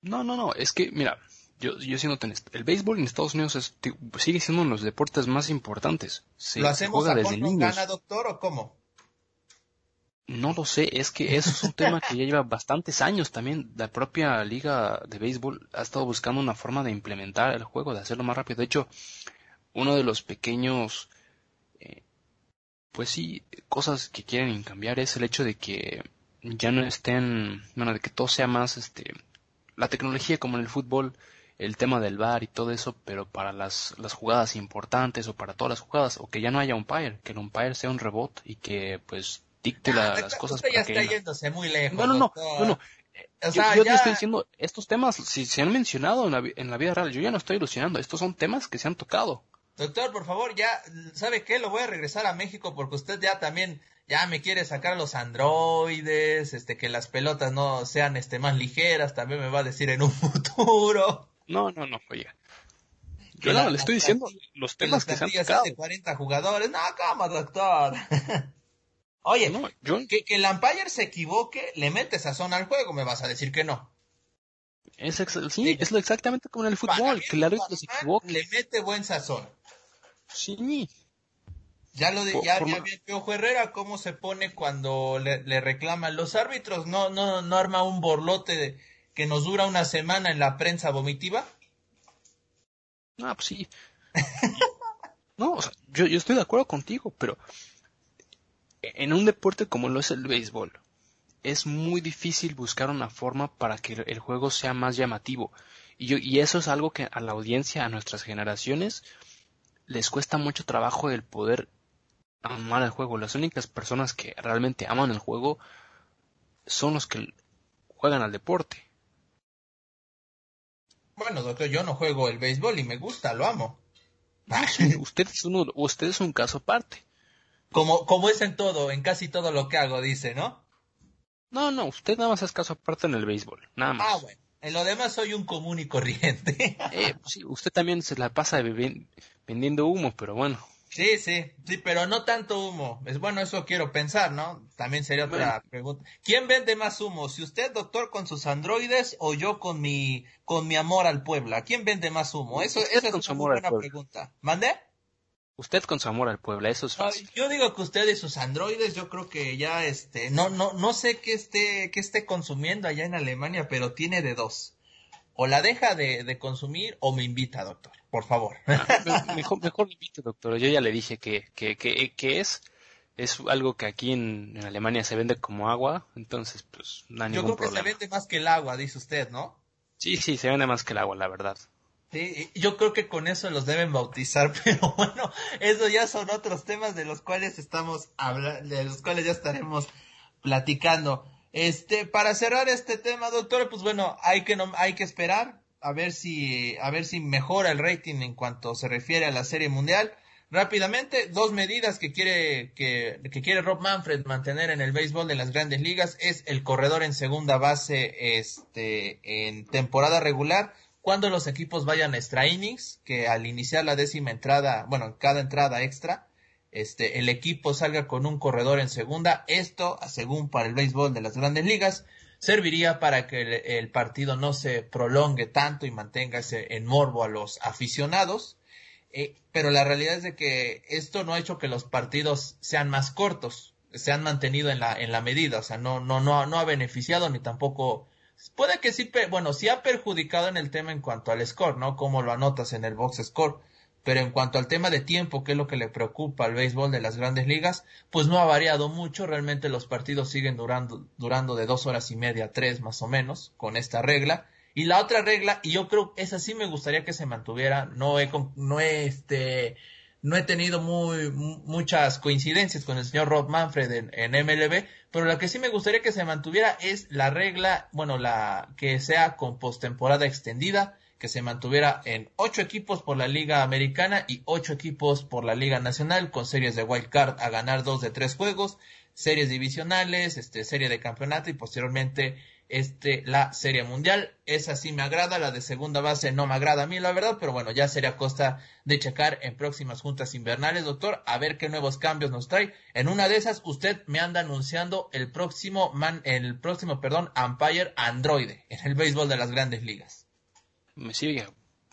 No, no, no, es que mira, yo, yo siendo el béisbol en Estados Unidos sigue siendo uno de los deportes más importantes. ¿Lo hacemos a desde gana, doctor, o cómo? No lo sé, es que eso es un tema que ya lleva bastantes años también. La propia liga de béisbol ha estado buscando una forma de implementar el juego, de hacerlo más rápido. De hecho, uno de los pequeños, eh, pues sí, cosas que quieren cambiar es el hecho de que ya no estén, bueno, de que todo sea más, este, la tecnología como en el fútbol, el tema del bar y todo eso, pero para las, las jugadas importantes o para todas las jugadas, o que ya no haya umpire, que el umpire sea un rebot y que pues dicte Ah, las cosas. usted ya está yéndose muy lejos. No, no, no, no, no. O Yo, sea, yo te ya- estoy diciendo, estos temas, si se han mencionado en la, en la vida real, yo ya no estoy ilusionando, estos son temas que se han tocado. Doctor, por favor, ya, ¿sabe qué? Lo voy a regresar a México porque usted ya también, ya me quiere sacar los androides, este, que las pelotas no sean, este, más ligeras, también me va a decir en un futuro. No, no, no, oiga. Yo no, le estoy diciendo los temas que se han tocado. de 40 jugadores. No, ¿cómo, doctor? Oye, No, yo, que, que el umpire se equivoque, le mete sazón al juego, me vas a decir que no. es, sí, es lo exactamente como en el fútbol, que el árbitro se equivoque. Le mete buen sazón. Sí, Ya lo de, Por- ya, por ya vi Piojo Herrera cómo se pone cuando le, le reclaman los árbitros, no, no, no arma un borlote de- que nos dura una semana en la prensa vomitiva. ah, pues sí. No, o sea, yo, yo estoy de acuerdo contigo, pero en un deporte como lo es el béisbol, es muy difícil buscar una forma para que el juego sea más llamativo. Y, yo, y eso es algo que a la audiencia, a nuestras generaciones, les cuesta mucho trabajo el poder amar el juego. Las únicas personas que realmente aman el juego son los que juegan al deporte. Bueno, doctor, yo no juego el béisbol y me gusta, lo amo. Usted es uno, usted es un caso aparte. Como, como es en todo, en casi todo lo que hago, dice, ¿no? No, no, usted nada más es caso aparte en el béisbol, nada más. Ah, bueno. En lo demás soy un común y corriente. Eh, pues sí, usted también se la pasa vendiendo humo, pero bueno. Sí, sí, sí, pero no tanto humo. Es bueno, eso quiero pensar, ¿no? También sería otra Bueno. pregunta. ¿Quién vende más humo? ¿Si usted, doctor, con sus androides o yo con mi con mi amor al Puebla? ¿Quién vende más humo? Eso, esa es una buena Puebla. pregunta. ¿Mande? Usted con su amor al pueblo, eso es fácil. Yo digo que usted y sus androides, yo creo que ya, este, no, no, no sé qué esté, qué esté consumiendo allá en Alemania, pero tiene de dos. O la deja de, de consumir o me invita, doctor, por favor. Ah, me- mejor, mejor le invito, doctor. Yo ya le dije que, que, que, que es, es algo que aquí en, en Alemania se vende como agua, entonces pues no hay Yo ningún creo que se vende más que el agua, dice usted, ¿no? Sí, sí, se vende más que el agua, la verdad. Sí, yo creo que con eso los deben bautizar, pero bueno, eso ya son otros temas de los cuales estamos hablando, de los cuales ya estaremos platicando. Este, para cerrar este tema, doctor, pues bueno, hay que no, hay que esperar a ver si a ver si mejora el rating en cuanto se refiere a la Serie Mundial. Rápidamente, dos medidas que quiere que, que quiere Rob Manfred mantener en el béisbol de las Grandes Ligas es el corredor en segunda base este en temporada regular cuando los equipos vayan a extra innings, que al iniciar la décima entrada, bueno, en cada entrada extra, este, el equipo salga con un corredor en segunda. Esto, según para el béisbol de las grandes ligas, serviría para que el, el partido no se prolongue tanto y manténgase en morbo a los aficionados. Eh, pero la realidad es de que esto no ha hecho que los partidos sean más cortos, se han mantenido en la, en la medida, o sea, no, no, no, no ha beneficiado ni tampoco puede que sí, bueno, sí ha perjudicado en el tema en cuanto al score, ¿no? Como lo anotas en el box score. Pero en cuanto al tema de tiempo, que es lo que le preocupa al béisbol de las grandes ligas, pues no ha variado mucho. Realmente los partidos siguen durando, durando de dos horas y media tres más o menos con esta regla. Y la otra regla, y yo creo esa sí me gustaría que se mantuviera, no he, no he, este, no he tenido muy, mu- muchas coincidencias con el señor Rob Manfred en, en MLB, pero la que sí me gustaría que se mantuviera es la regla, bueno, la que sea con postemporada extendida, que se mantuviera en ocho equipos por la Liga Americana y ocho equipos por la Liga Nacional, con series de wild card a ganar dos de tres juegos, series divisionales, este, serie de campeonato y posteriormente este, la serie mundial. Esa sí me agrada, la de segunda base no me agrada a mí, la verdad, pero bueno, ya sería costa de checar en próximas juntas invernales, doctor, a ver qué nuevos cambios nos trae. En una de esas, usted me anda anunciando el próximo man, el próximo, perdón, umpire androide en el béisbol de las grandes ligas. Me sigue,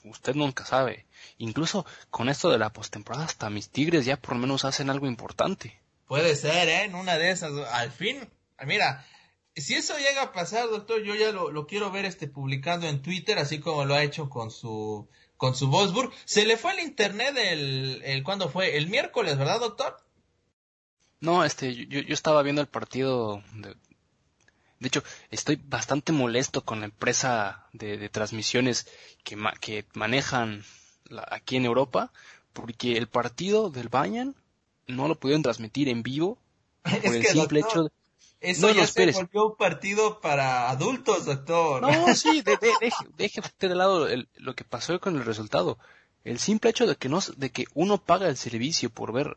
usted nunca sabe. Incluso con esto de la postemporada, hasta mis tigres ya por lo menos hacen algo importante. Puede ser, ¿eh? En una de esas, al fin, mira, si eso llega a pasar, doctor, yo ya lo, lo quiero ver este publicando en Twitter, así como lo ha hecho con su con su Wolfsburg. Se le fue el internet el, el ¿cuándo fue? El miércoles, ¿verdad, doctor? No, este, yo, yo estaba viendo el partido de, De hecho, estoy bastante molesto con la empresa de, transmisiones que, que manejan aquí en Europa, porque el partido del Bayern no lo pudieron transmitir en vivo por el simple hecho de... Eso ya se volvió un partido para adultos, doctor. No, sí, deje, usted de lado lo que pasó con el resultado. El simple hecho de que no, de que uno paga el servicio por ver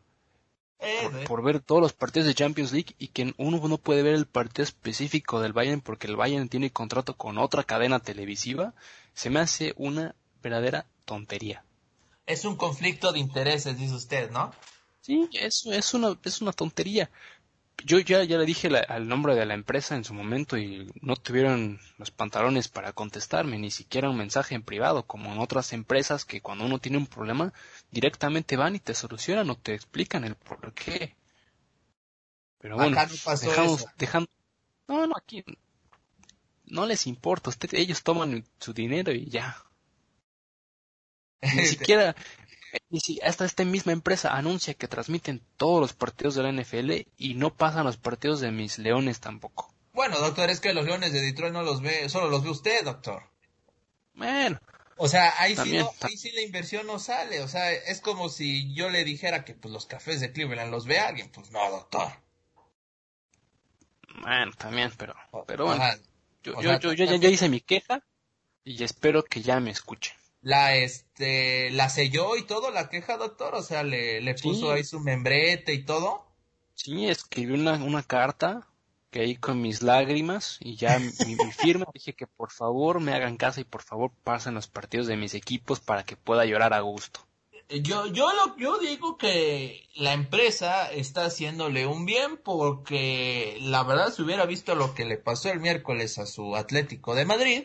eh, por, ver todos los partidos de Champions League y que uno no puede ver el partido específico del Bayern porque el Bayern tiene contrato con otra cadena televisiva, se me hace una verdadera tontería. Es un conflicto de intereses, dice usted, ¿no? Sí, es, es, una, es una tontería yo ya, ya le dije al nombre de la empresa en su momento y no tuvieron los pantalones para contestarme, ni siquiera un mensaje en privado, como en otras empresas que cuando uno tiene un problema directamente van y te solucionan o te explican el por qué. Pero bueno, dejamos, dejando, no, no, aquí no les importa, usted, ellos toman su dinero y ya. Ni siquiera, y si hasta esta misma empresa anuncia que transmiten todos los partidos de la NFL y no pasan los partidos de mis leones tampoco. Bueno, doctor, es que los leones de Detroit no los ve, solo los ve usted, doctor. Bueno. O sea, ahí, sí, ahí sí la inversión no sale. O sea, es como si yo le dijera que pues los cafés de Cleveland los ve alguien. Pues no, doctor. Bueno, también, pero, pero bueno. yo, yo, yo, ya, ya hice mi queja y espero que ya me escuchen la este la selló y todo la queja doctor o sea le, le puso ahí su membrete y todo. Sí escribí una, una carta que ahí con mis lágrimas y ya mi, firma dije que por favor me hagan caso y por favor pasen los partidos de mis equipos para que pueda llorar a gusto. Yo yo lo yo digo que la empresa está haciéndole un bien porque la verdad si hubiera visto lo que le pasó el miércoles a su Atlético de Madrid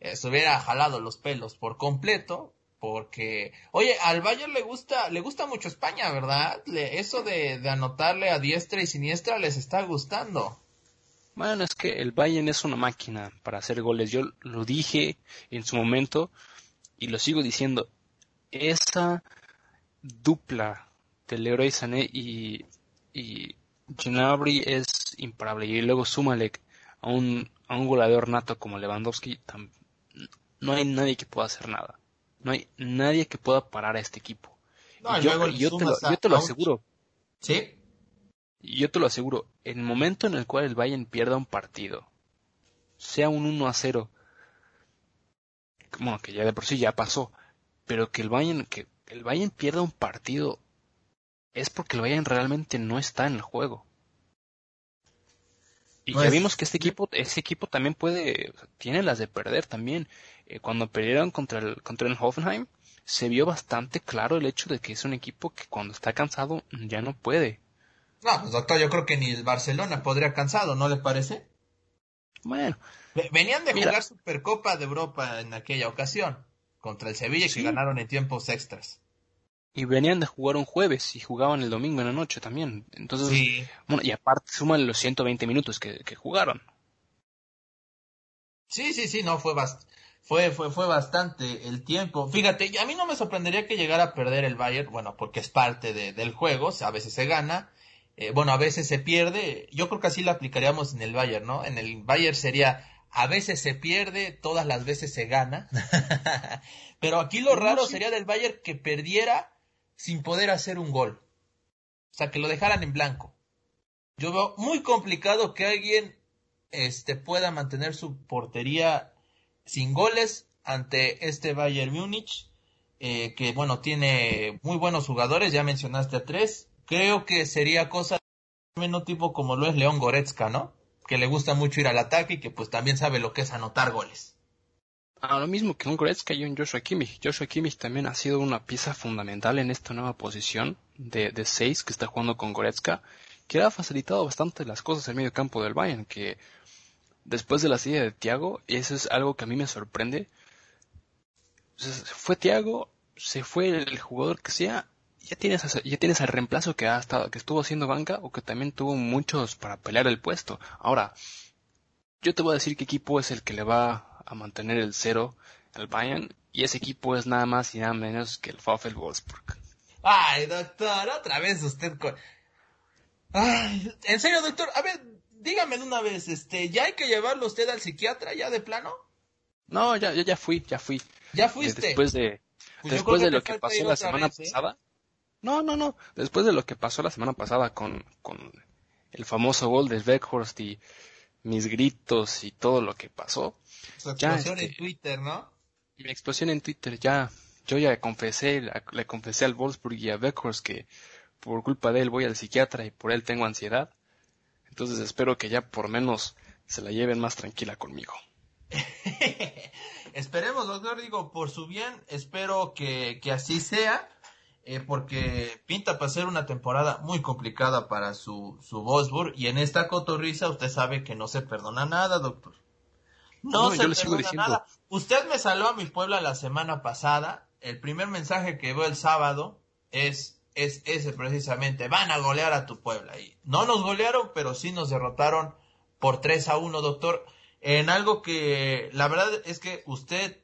eh, se hubiera jalado los pelos por completo, porque, oye, al Bayern le gusta, le gusta mucho España, ¿verdad? eso de, anotarle a diestra y siniestra les está gustando. Bueno, es que el Bayern es una máquina para hacer goles. Yo lo dije en su momento y lo sigo diciendo. Esa dupla de Leroy Sané y, y Gnabry es imparable. Y luego súmale a un, a un goleador nato como Lewandowski, no hay nadie que pueda hacer nada. No hay nadie que pueda parar a este equipo. yo, te lo, aseguro. ¿Sí? Yo te lo aseguro. En el momento en el cual el Bayern pierda un partido, sea un 1 a 0, bueno, que ya de por sí ya pasó, pero que el Bayern, que el Bayern pierda un partido es porque el Bayern realmente no está en el juego. Y ya vimos que este equipo, ese equipo también puede, tiene las de perder también. Eh, cuando perdieron contra el, contra el Hoffenheim, se vio bastante claro el hecho de que es un equipo que cuando está cansado ya no puede. No, pues doctor, yo creo que ni el Barcelona podría cansado, ¿no le parece? Bueno. Venían de jugar Supercopa de Europa en aquella ocasión, contra el Sevilla, que ganaron en tiempos extras y venían de jugar un jueves y jugaban el domingo en la noche también. Entonces, bueno, y aparte suman los 120 minutos que, que jugaron. Sí, sí, sí, no, fue, fue, fue, fue bastante el tiempo. Fíjate, a mí no me sorprendería que llegara a perder el Bayern, bueno, porque es parte de, del juego, a veces se gana, eh, bueno, a veces se pierde. Yo creo que así lo aplicaríamos en el Bayern, ¿no? En el Bayern sería, a veces se pierde, todas las veces se gana. Pero aquí lo raro sería del Bayern que perdiera sin poder hacer un gol. O sea, que lo dejaran en blanco. Yo veo muy complicado que alguien este, pueda mantener su portería sin goles ante este Bayern Múnich, eh, que bueno, tiene muy buenos jugadores, ya mencionaste a tres. Creo que sería cosa de un tipo como lo es León Goretzka, ¿no? Que le gusta mucho ir al ataque y que pues también sabe lo que es anotar goles. A lo mismo que un Goretzka y un Joshua Kimmich. Joshua Kimmich también ha sido una pieza fundamental en esta nueva posición de, de seis que está jugando con Goretzka, que ha facilitado bastante las cosas en medio campo del Bayern, que después de la silla de Thiago, y eso es algo que a mí me sorprende, fue Thiago, se fue el jugador que sea, ya tienes, ya tienes el reemplazo que ha estado, que estuvo haciendo banca o que también tuvo muchos para pelear el puesto. Ahora, yo te voy a decir qué equipo es el que le va a mantener el cero al Bayern y ese equipo es nada más y nada menos que el VfL Wolfsburg. Ay, doctor, otra vez usted con... Ay, en serio, doctor, a ver, dígame una vez, este, ¿ya hay que llevarlo usted al psiquiatra ya de plano? No, ya, ya, ya fui, ya fui. ¿Ya Eh, fuiste? Después de, Pues después de lo que pasó la semana vez, ¿eh? pasada. No, no, no. Después de lo que pasó la semana pasada con, con el famoso gol de Beckhorst y mis gritos y todo lo que pasó, Su Ya, explosión este- en Twitter, ¿no? mi explosión en Twitter ya, yo ya confesé, la- le confesé al Wolfsburg y a Beckhorst que por culpa de él voy al psiquiatra y por él tengo ansiedad. Entonces espero que ya por menos se la lleven más tranquila conmigo. Esperemos, doctor, digo, por su bien, espero que, que así sea, eh, porque pinta para ser una temporada muy complicada para su, su Wolfsburg, y en esta cotorriza usted sabe que no se perdona nada, doctor. No, No, se perdona nada. Usted me salvó a mi puebla la semana pasada, el primer mensaje que veo el sábado es, es ese precisamente, van a golear a tu puebla, y no nos golearon, pero sí nos derrotaron por 3 a 1, doctor en algo que la verdad es que usted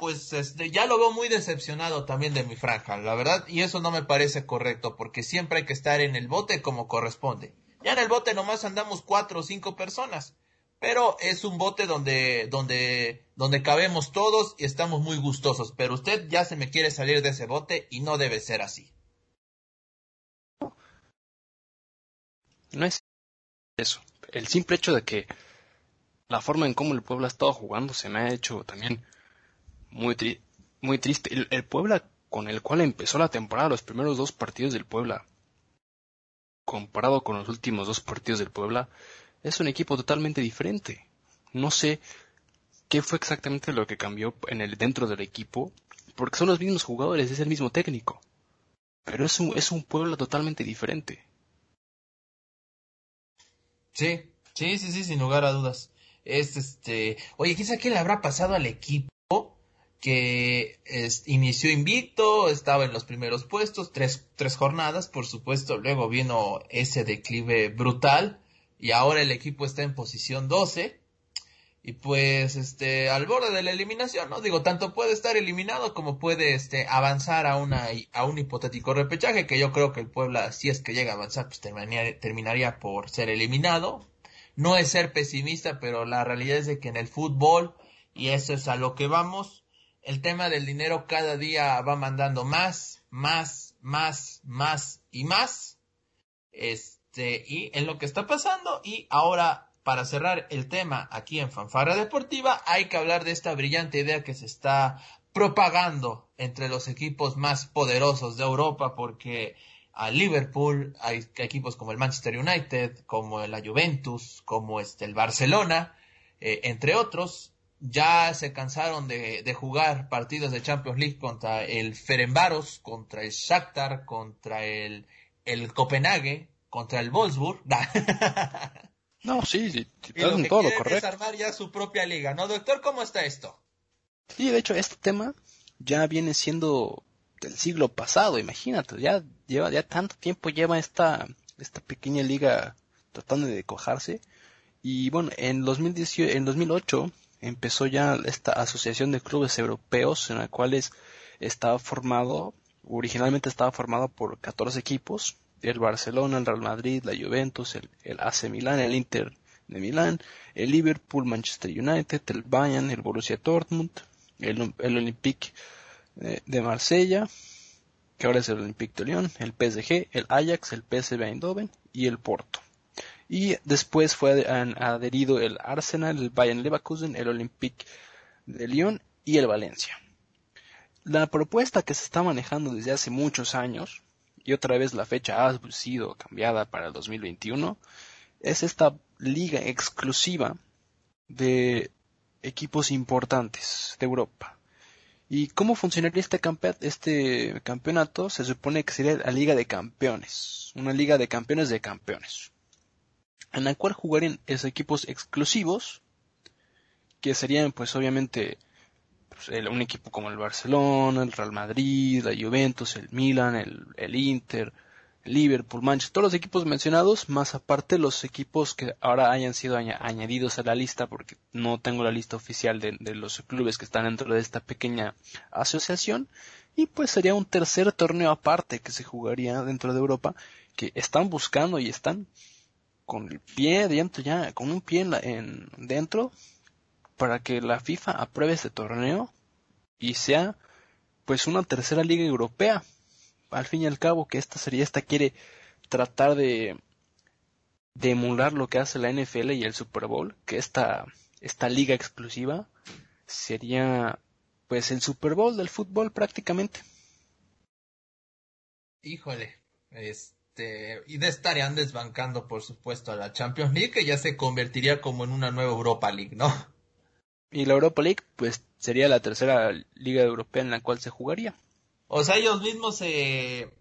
pues este ya lo veo muy decepcionado también de mi franja, la verdad, y eso no me parece correcto, porque siempre hay que estar en el bote como corresponde. Ya en el bote nomás andamos cuatro o cinco personas, pero es un bote donde, donde, donde cabemos todos y estamos muy gustosos, pero usted ya se me quiere salir de ese bote y no debe ser así. No es eso. El simple hecho de que la forma en cómo el Puebla ha estado jugando se me ha hecho también muy, tri- muy triste. El, el Puebla con el cual empezó la temporada, los primeros dos partidos del Puebla, comparado con los últimos dos partidos del Puebla, es un equipo totalmente diferente. No sé qué fue exactamente lo que cambió en el dentro del equipo, porque son los mismos jugadores, es el mismo técnico. Pero es un, es un Puebla totalmente diferente. Sí, sí, sí, sí, sin lugar a dudas. Es este, oye, ¿quién sabe qué le habrá pasado al equipo que es- inició invicto, estaba en los primeros puestos, tres, tres jornadas, por supuesto, luego vino ese declive brutal y ahora el equipo está en posición 12 y pues este al borde de la eliminación, ¿no? Digo, tanto puede estar eliminado como puede este avanzar a una a un hipotético repechaje que yo creo que el Puebla si es que llega a avanzar pues terminaría, terminaría por ser eliminado. No es ser pesimista, pero la realidad es de que en el fútbol y eso es a lo que vamos, el tema del dinero cada día va mandando más, más, más, más y más. Este, y en lo que está pasando y ahora para cerrar el tema aquí en Fanfarra Deportiva, hay que hablar de esta brillante idea que se está propagando entre los equipos más poderosos de Europa, porque a Liverpool hay equipos como el Manchester United, como la Juventus, como este el Barcelona, eh, entre otros, ya se cansaron de, de, jugar partidos de Champions League contra el Ferenbaros, contra el Shakhtar, contra el, el Copenhague, contra el Wolfsburg. No, sí, sí, y lo que todo lo correcto. Es armar ya su propia liga, ¿no, doctor? ¿Cómo está esto? Sí, de hecho, este tema ya viene siendo del siglo pasado, imagínate, ya lleva, ya tanto tiempo lleva esta, esta pequeña liga tratando de cojarse. Y bueno, en 2018, en 2008 empezó ya esta asociación de clubes europeos en la cuales estaba formado, originalmente estaba formado por 14 equipos, el Barcelona, el Real Madrid, la Juventus, el, el AC Milán, el Inter de Milán, el Liverpool, Manchester United, el Bayern, el Borussia Dortmund, el, el Olympique de Marsella, que ahora es el Olympique de Lyon, el PSG, el Ajax, el PSV Eindhoven y el Porto. Y después fue adherido el Arsenal, el Bayern Leverkusen, el Olympique de Lyon y el Valencia. La propuesta que se está manejando desde hace muchos años, y otra vez la fecha ha sido cambiada para el 2021, es esta liga exclusiva de equipos importantes de Europa. ¿Y cómo funcionaría este, campe este campeonato? Se supone que sería la Liga de Campeones, una Liga de Campeones de Campeones, en la cual jugarían esos equipos exclusivos, que serían pues obviamente pues, un equipo como el Barcelona, el Real Madrid, la Juventus, el Milan, el, el Inter, el Liverpool, Manchester, todos los equipos mencionados, más aparte los equipos que ahora hayan sido añ añadidos a la lista, porque no tengo la lista oficial de, de, los clubes que están dentro de esta pequeña asociación, y pues sería un tercer torneo aparte que se jugaría dentro de Europa, que están buscando y están con el pie dentro ya, con un pie en, dentro, para que la FIFA apruebe este torneo y sea pues una tercera liga europea. Al fin y al cabo que esta sería esta quiere tratar de de emular lo que hace la NFL y el Super Bowl, que esta esta liga exclusiva sería pues el Super Bowl del fútbol prácticamente. Híjole, este, y de estarían desbancando por supuesto a la Champions League, que ya se convertiría como en una nueva Europa League, ¿no? Y la Europa League, pues sería la tercera liga europea en la cual se jugaría. O sea, ellos mismos se...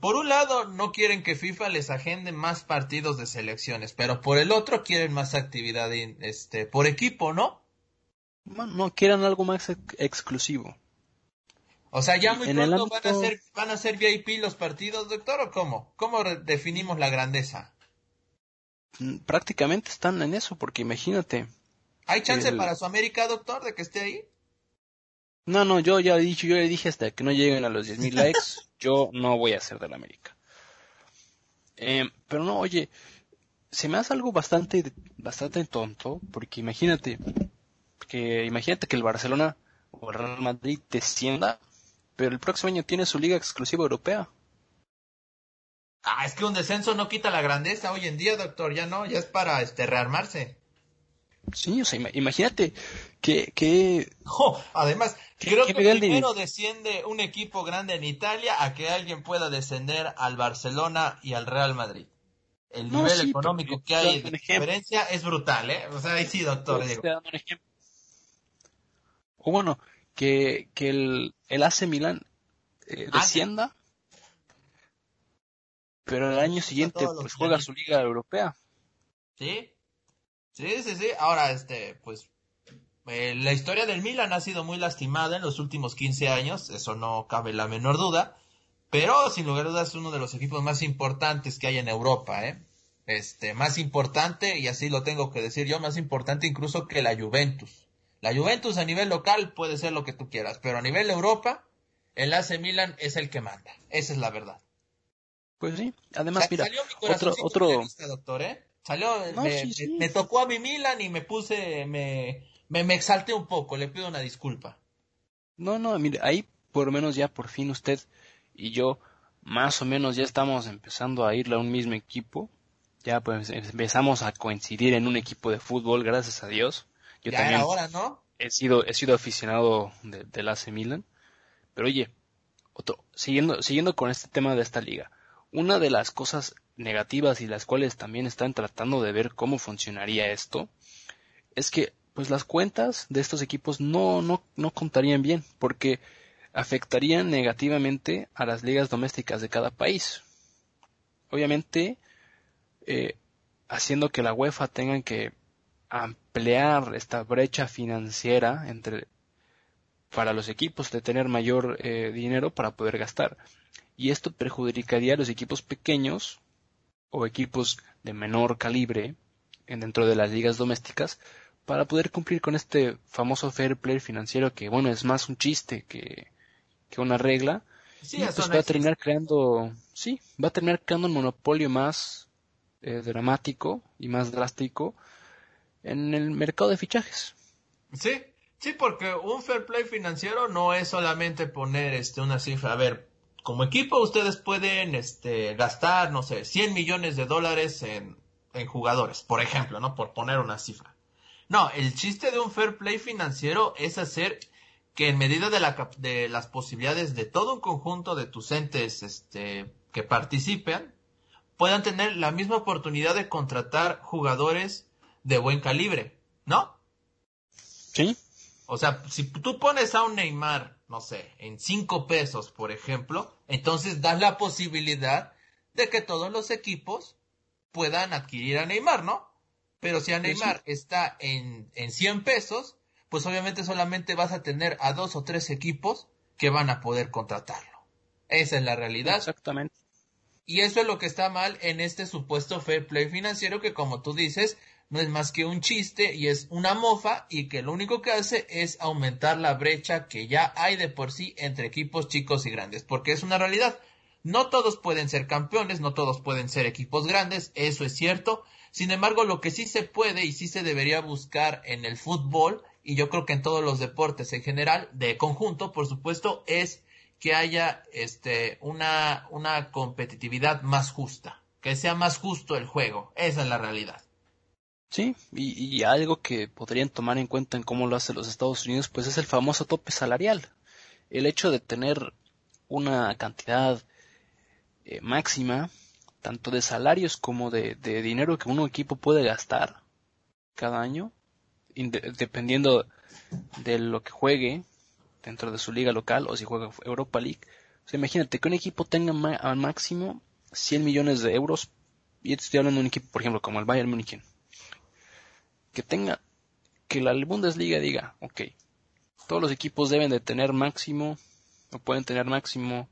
Por un lado, no quieren que FIFA les agende más partidos de selecciones, pero por el otro quieren más actividad este, por equipo, ¿no? No, no quieren algo más exclusivo. O sea, ya muy pronto van, a ser, van a ser VIP los partidos, doctor, ¿o cómo? ¿Cómo definimos la grandeza? Mm, prácticamente están en eso, porque imagínate. ¿Hay chance para su América, doctor, de que esté ahí? No, no, yo ya he dicho, yo le dije hasta que no lleguen a los 10.000 likes, yo no voy a ser del América. Eh, pero no, oye, se me hace algo bastante, bastante tonto, porque imagínate, que imagínate que el Barcelona o el Real Madrid descienda pero el próximo año tiene su liga exclusiva europea. Ah, es que un descenso no quita la grandeza hoy en día, doctor, ya no, ya es para este rearmarse. Sí, o sea, imagínate que... que además, creo que primero desciende un equipo grande en Italia a que alguien pueda descender al Barcelona y al Real Madrid. El nivel económico que hay de diferencia es brutal, ¿eh? O sea, ahí sí, doctor. O bueno, que, que el, el AC Milan eh, ah, descienda, pero el año siguiente pues juega su liga europea. Sí, sí, sí, sí. Ahora, este, pues eh, la historia del Milan ha sido muy lastimada en los últimos 15 años, eso no cabe la menor duda, pero sin lugar a dudas es uno de los equipos más importantes que hay en Europa, ¿eh? Este, más importante, y así lo tengo que decir yo, más importante incluso que la Juventus. La Juventus a nivel local puede ser lo que tú quieras, pero a nivel Europa, el AC Milan es el que manda. Esa es la verdad. Pues sí, además, mira, otro, otro... doctor, ¿eh? Salió, me, tocó a mi Milan y me puse, me, me, me exalté un poco, le pido una disculpa. No, no, mire, ahí por lo menos ya por fin usted y yo más o menos ya estamos empezando a ir a un mismo equipo. Ya pues empezamos a coincidir en un equipo de fútbol, gracias a Dios. Yo también ahora, ¿no? He sido, he sido aficionado de, del AC Milan. Pero oye, otro, siguiendo, siguiendo con este tema de esta liga, una de las cosas negativas y las cuales también están tratando de ver cómo funcionaría esto, es que pues las cuentas de estos equipos no, no, no contarían bien, porque afectarían negativamente a las ligas domésticas de cada país. Obviamente, eh, haciendo que la UEFA tenga que ampliar esta brecha financiera entre para los equipos de tener mayor eh, dinero para poder gastar. Y esto perjudicaría a los equipos pequeños o equipos de menor calibre dentro de las ligas domésticas para poder cumplir con este famoso fair play financiero que bueno es más un chiste que, que una regla. Y pues va a terminar creando sí va a terminar creando un monopolio más eh, dramático y más drástico en el mercado de fichajes. Sí, sí, porque un fair play financiero no es solamente poner este una cifra. A ver, como equipo ustedes pueden este gastar, no sé, 100 millones de dólares en, en jugadores, por ejemplo, ¿no? Por poner una cifra. No, el chiste de un fair play financiero es hacer que en medida de, la, de las posibilidades de todo un conjunto de tus entes este, que participen, puedan tener la misma oportunidad de contratar jugadores de buen calibre, ¿no? Sí. O sea, si tú pones a un Neymar, no sé, en cinco pesos, por ejemplo, entonces das la posibilidad de que todos los equipos puedan adquirir a Neymar, ¿no? Pero si a Neymar está en, en 100 pesos, pues obviamente solamente vas a tener a dos o tres equipos que van a poder contratarlo. Esa es la realidad. Exactamente. Y eso es lo que está mal en este supuesto fair play financiero que, como tú dices, no es más que un chiste y es una mofa y que lo único que hace es aumentar la brecha que ya hay de por sí entre equipos chicos y grandes, porque es una realidad. No todos pueden ser campeones, no todos pueden ser equipos grandes, eso es cierto. Sin embargo, lo que sí se puede y sí se debería buscar en el fútbol, y yo creo que en todos los deportes en general, de conjunto, por supuesto, es que haya este, una, una competitividad más justa, que sea más justo el juego. Esa es la realidad. Sí, y, algo que podrían tomar en cuenta en cómo lo hacen los Estados Unidos, pues es el famoso tope salarial. El hecho de tener una cantidad eh, máxima, tanto de salarios como de, dinero que un equipo puede gastar cada año, dependiendo de lo que juegue dentro de su liga local o si juega Europa League. imagínate que un equipo tenga al máximo 100 millones de euros, y estoy hablando de un equipo, por ejemplo, como el Bayern Múnich, que tenga, que la Bundesliga diga, ok, todos los equipos deben de tener máximo, o pueden tener máximo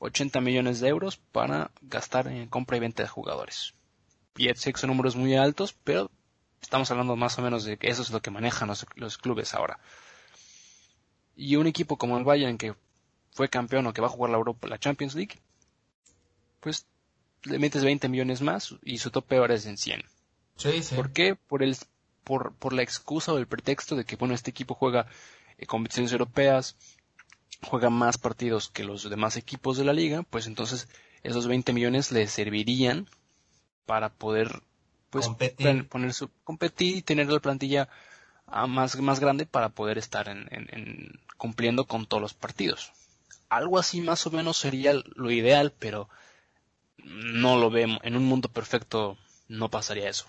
80 millones de euros para gastar en compra y venta de jugadores. Y sé que son números muy altos, pero estamos hablando más o menos de que eso es lo que manejan los, clubes ahora. Y un equipo como el Bayern que fue campeón o que va a jugar la Europa, la Champions League, pues le metes 20 millones más y su tope ahora es en 100. Sí, sí. ¿Por qué? Por el por, por la excusa o el pretexto de que, bueno, este equipo juega eh, competiciones europeas, juega más partidos que los demás equipos de la liga, pues entonces esos 20 millones le servirían para poder pues competir. poner su competir y tener la plantilla ah, más, más grande para poder estar en, en, cumpliendo con todos los partidos. Algo así más o menos sería lo ideal, pero no lo vemos. En un mundo perfecto no pasaría eso.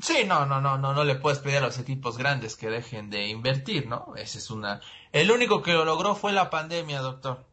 Sí, no, no, no, no, no le puedes pedir a los equipos grandes que dejen de invertir, ¿no? Ese es una. El único que lo logró fue la pandemia, doctor.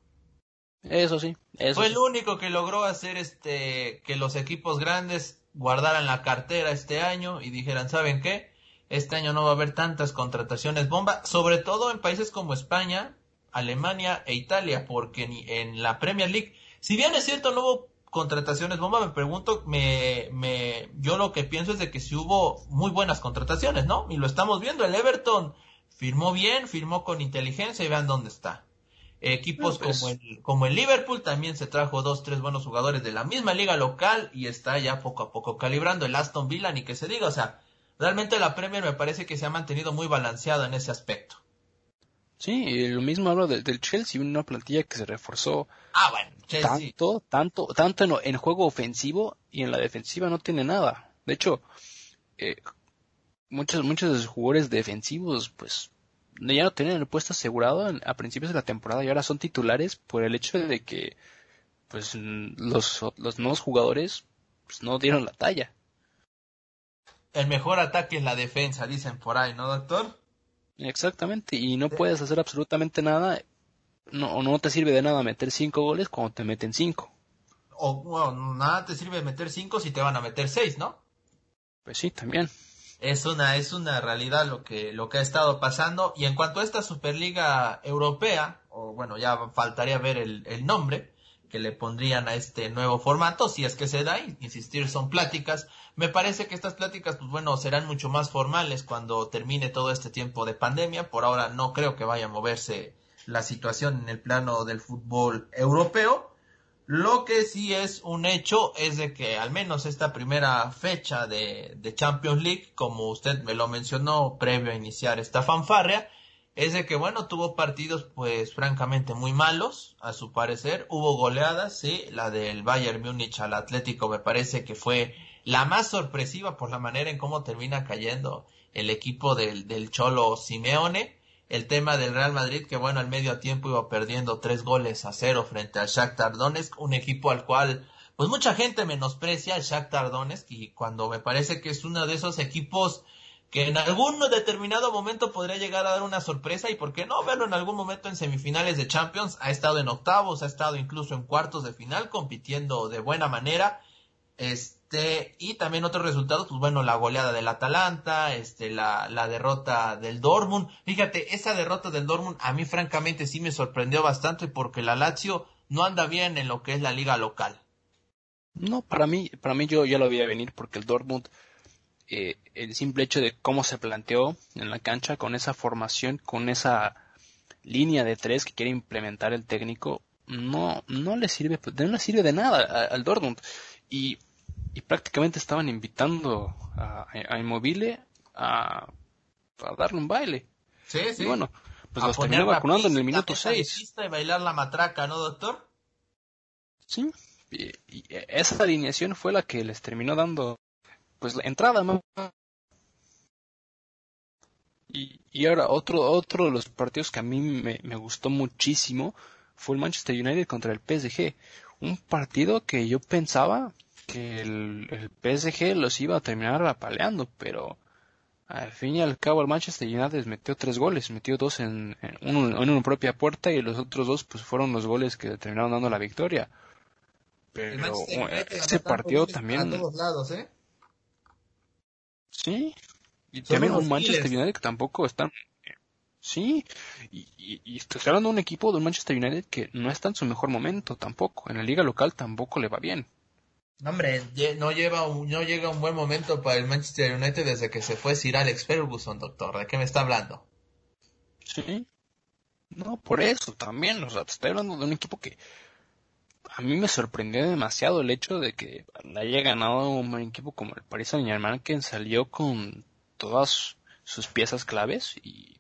Eso sí, eso fue el único que logró hacer este que los equipos grandes guardaran la cartera este año y dijeran, ¿saben qué? Este año no va a haber tantas contrataciones bomba, sobre todo en países como España, Alemania e Italia, porque ni en la Premier League, si bien es cierto no hubo contrataciones bomba, me pregunto, me, me, yo lo que pienso es de que si hubo muy buenas contrataciones, ¿no? Y lo estamos viendo, el Everton firmó bien, firmó con inteligencia y vean dónde está. Equipos pues como, el, como el Liverpool también se trajo dos, tres buenos jugadores de la misma liga local y está ya poco a poco calibrando el Aston Villa, ni que se diga, o sea, realmente la Premier me parece que se ha mantenido muy balanceada en ese aspecto. Sí, lo mismo hablo del Chelsea, una plantilla que se reforzó ah, bueno, tanto, tanto, tanto en, en, juego ofensivo y en la defensiva no tiene nada. De hecho, eh, muchos, muchos de sus jugadores defensivos, pues, ya no tenían el puesto asegurado a principios de la temporada y ahora son titulares por el hecho de que, pues, los, los nuevos jugadores, pues, no dieron la talla. El mejor ataque es la defensa, dicen por ahí, ¿no, doctor? Exactamente, y no puedes hacer absolutamente nada, no, no te sirve de nada meter cinco goles cuando te meten cinco. O bueno, nada te sirve de meter cinco si te van a meter seis, ¿no? Pues sí, también. Es una, es una realidad lo que, lo que ha estado pasando. Y en cuanto a esta Superliga Europea, o bueno, ya faltaría ver el, el nombre, que le pondrían a este nuevo formato, si es que se da, insistir, son pláticas. Me parece que estas pláticas, pues bueno, serán mucho más formales cuando termine todo este tiempo de pandemia. Por ahora no creo que vaya a moverse la situación en el plano del fútbol europeo. Lo que sí es un hecho es de que al menos esta primera fecha de, de Champions League, como usted me lo mencionó previo a iniciar esta fanfarria, es de que, bueno, tuvo partidos, pues, francamente muy malos, a su parecer. Hubo goleadas, sí, la del Bayern Múnich al Atlético me parece que fue la más sorpresiva por la manera en cómo termina cayendo el equipo del, del Cholo Simeone. El tema del Real Madrid, que bueno, al medio tiempo iba perdiendo tres goles a cero frente al Shakhtar Donetsk, un equipo al cual, pues mucha gente menosprecia el Shakhtar Donetsk y cuando me parece que es uno de esos equipos que en algún determinado momento podría llegar a dar una sorpresa y por qué no verlo en algún momento en semifinales de Champions, ha estado en octavos, ha estado incluso en cuartos de final compitiendo de buena manera. Este, y también otros resultados, pues bueno, la goleada del Atalanta, este, la, la derrota del Dortmund. Fíjate, esa derrota del Dortmund a mí francamente sí me sorprendió bastante porque la Lazio no anda bien en lo que es la liga local. No, para mí, para mí yo ya lo vi venir porque el Dortmund eh, el simple hecho de cómo se planteó en la cancha con esa formación, con esa línea de tres que quiere implementar el técnico, no, no le sirve, no le sirve de nada al Dortmund. Y, y prácticamente estaban invitando a, a Immobile a, a darle un baile. Sí, sí. Y bueno, pues los terminó vacunando en el minuto 6. Y bailar la matraca, ¿no, doctor? Sí, y, esa alineación fue la que les terminó dando pues la entrada ¿no? y, y ahora otro otro de los partidos que a mí me, me, gustó muchísimo fue el Manchester United contra el PSG un partido que yo pensaba que el, el PSG los iba a terminar apaleando pero al fin y al cabo el Manchester United metió tres goles, metió dos en, uno en una propia puerta y los otros dos pues fueron los goles que terminaron dando la victoria. Pero ese partido también... todos lados, ¿eh? Sí, y también un Manchester United que tampoco están... Sí, y, y, y, estoy hablando de un equipo de un Manchester United que no está en su mejor momento tampoco. En la liga local tampoco le va bien. Hombre, no, lleva no llega un buen momento para el Manchester United desde que se fue Sir Alex Ferguson, doctor. ¿De qué me está hablando? Sí. No, por eso también. O sea, te estoy hablando de un equipo que a mí me sorprendió demasiado el hecho de que haya ganado un equipo como el Paris Saint Germain que salió con todas sus piezas claves y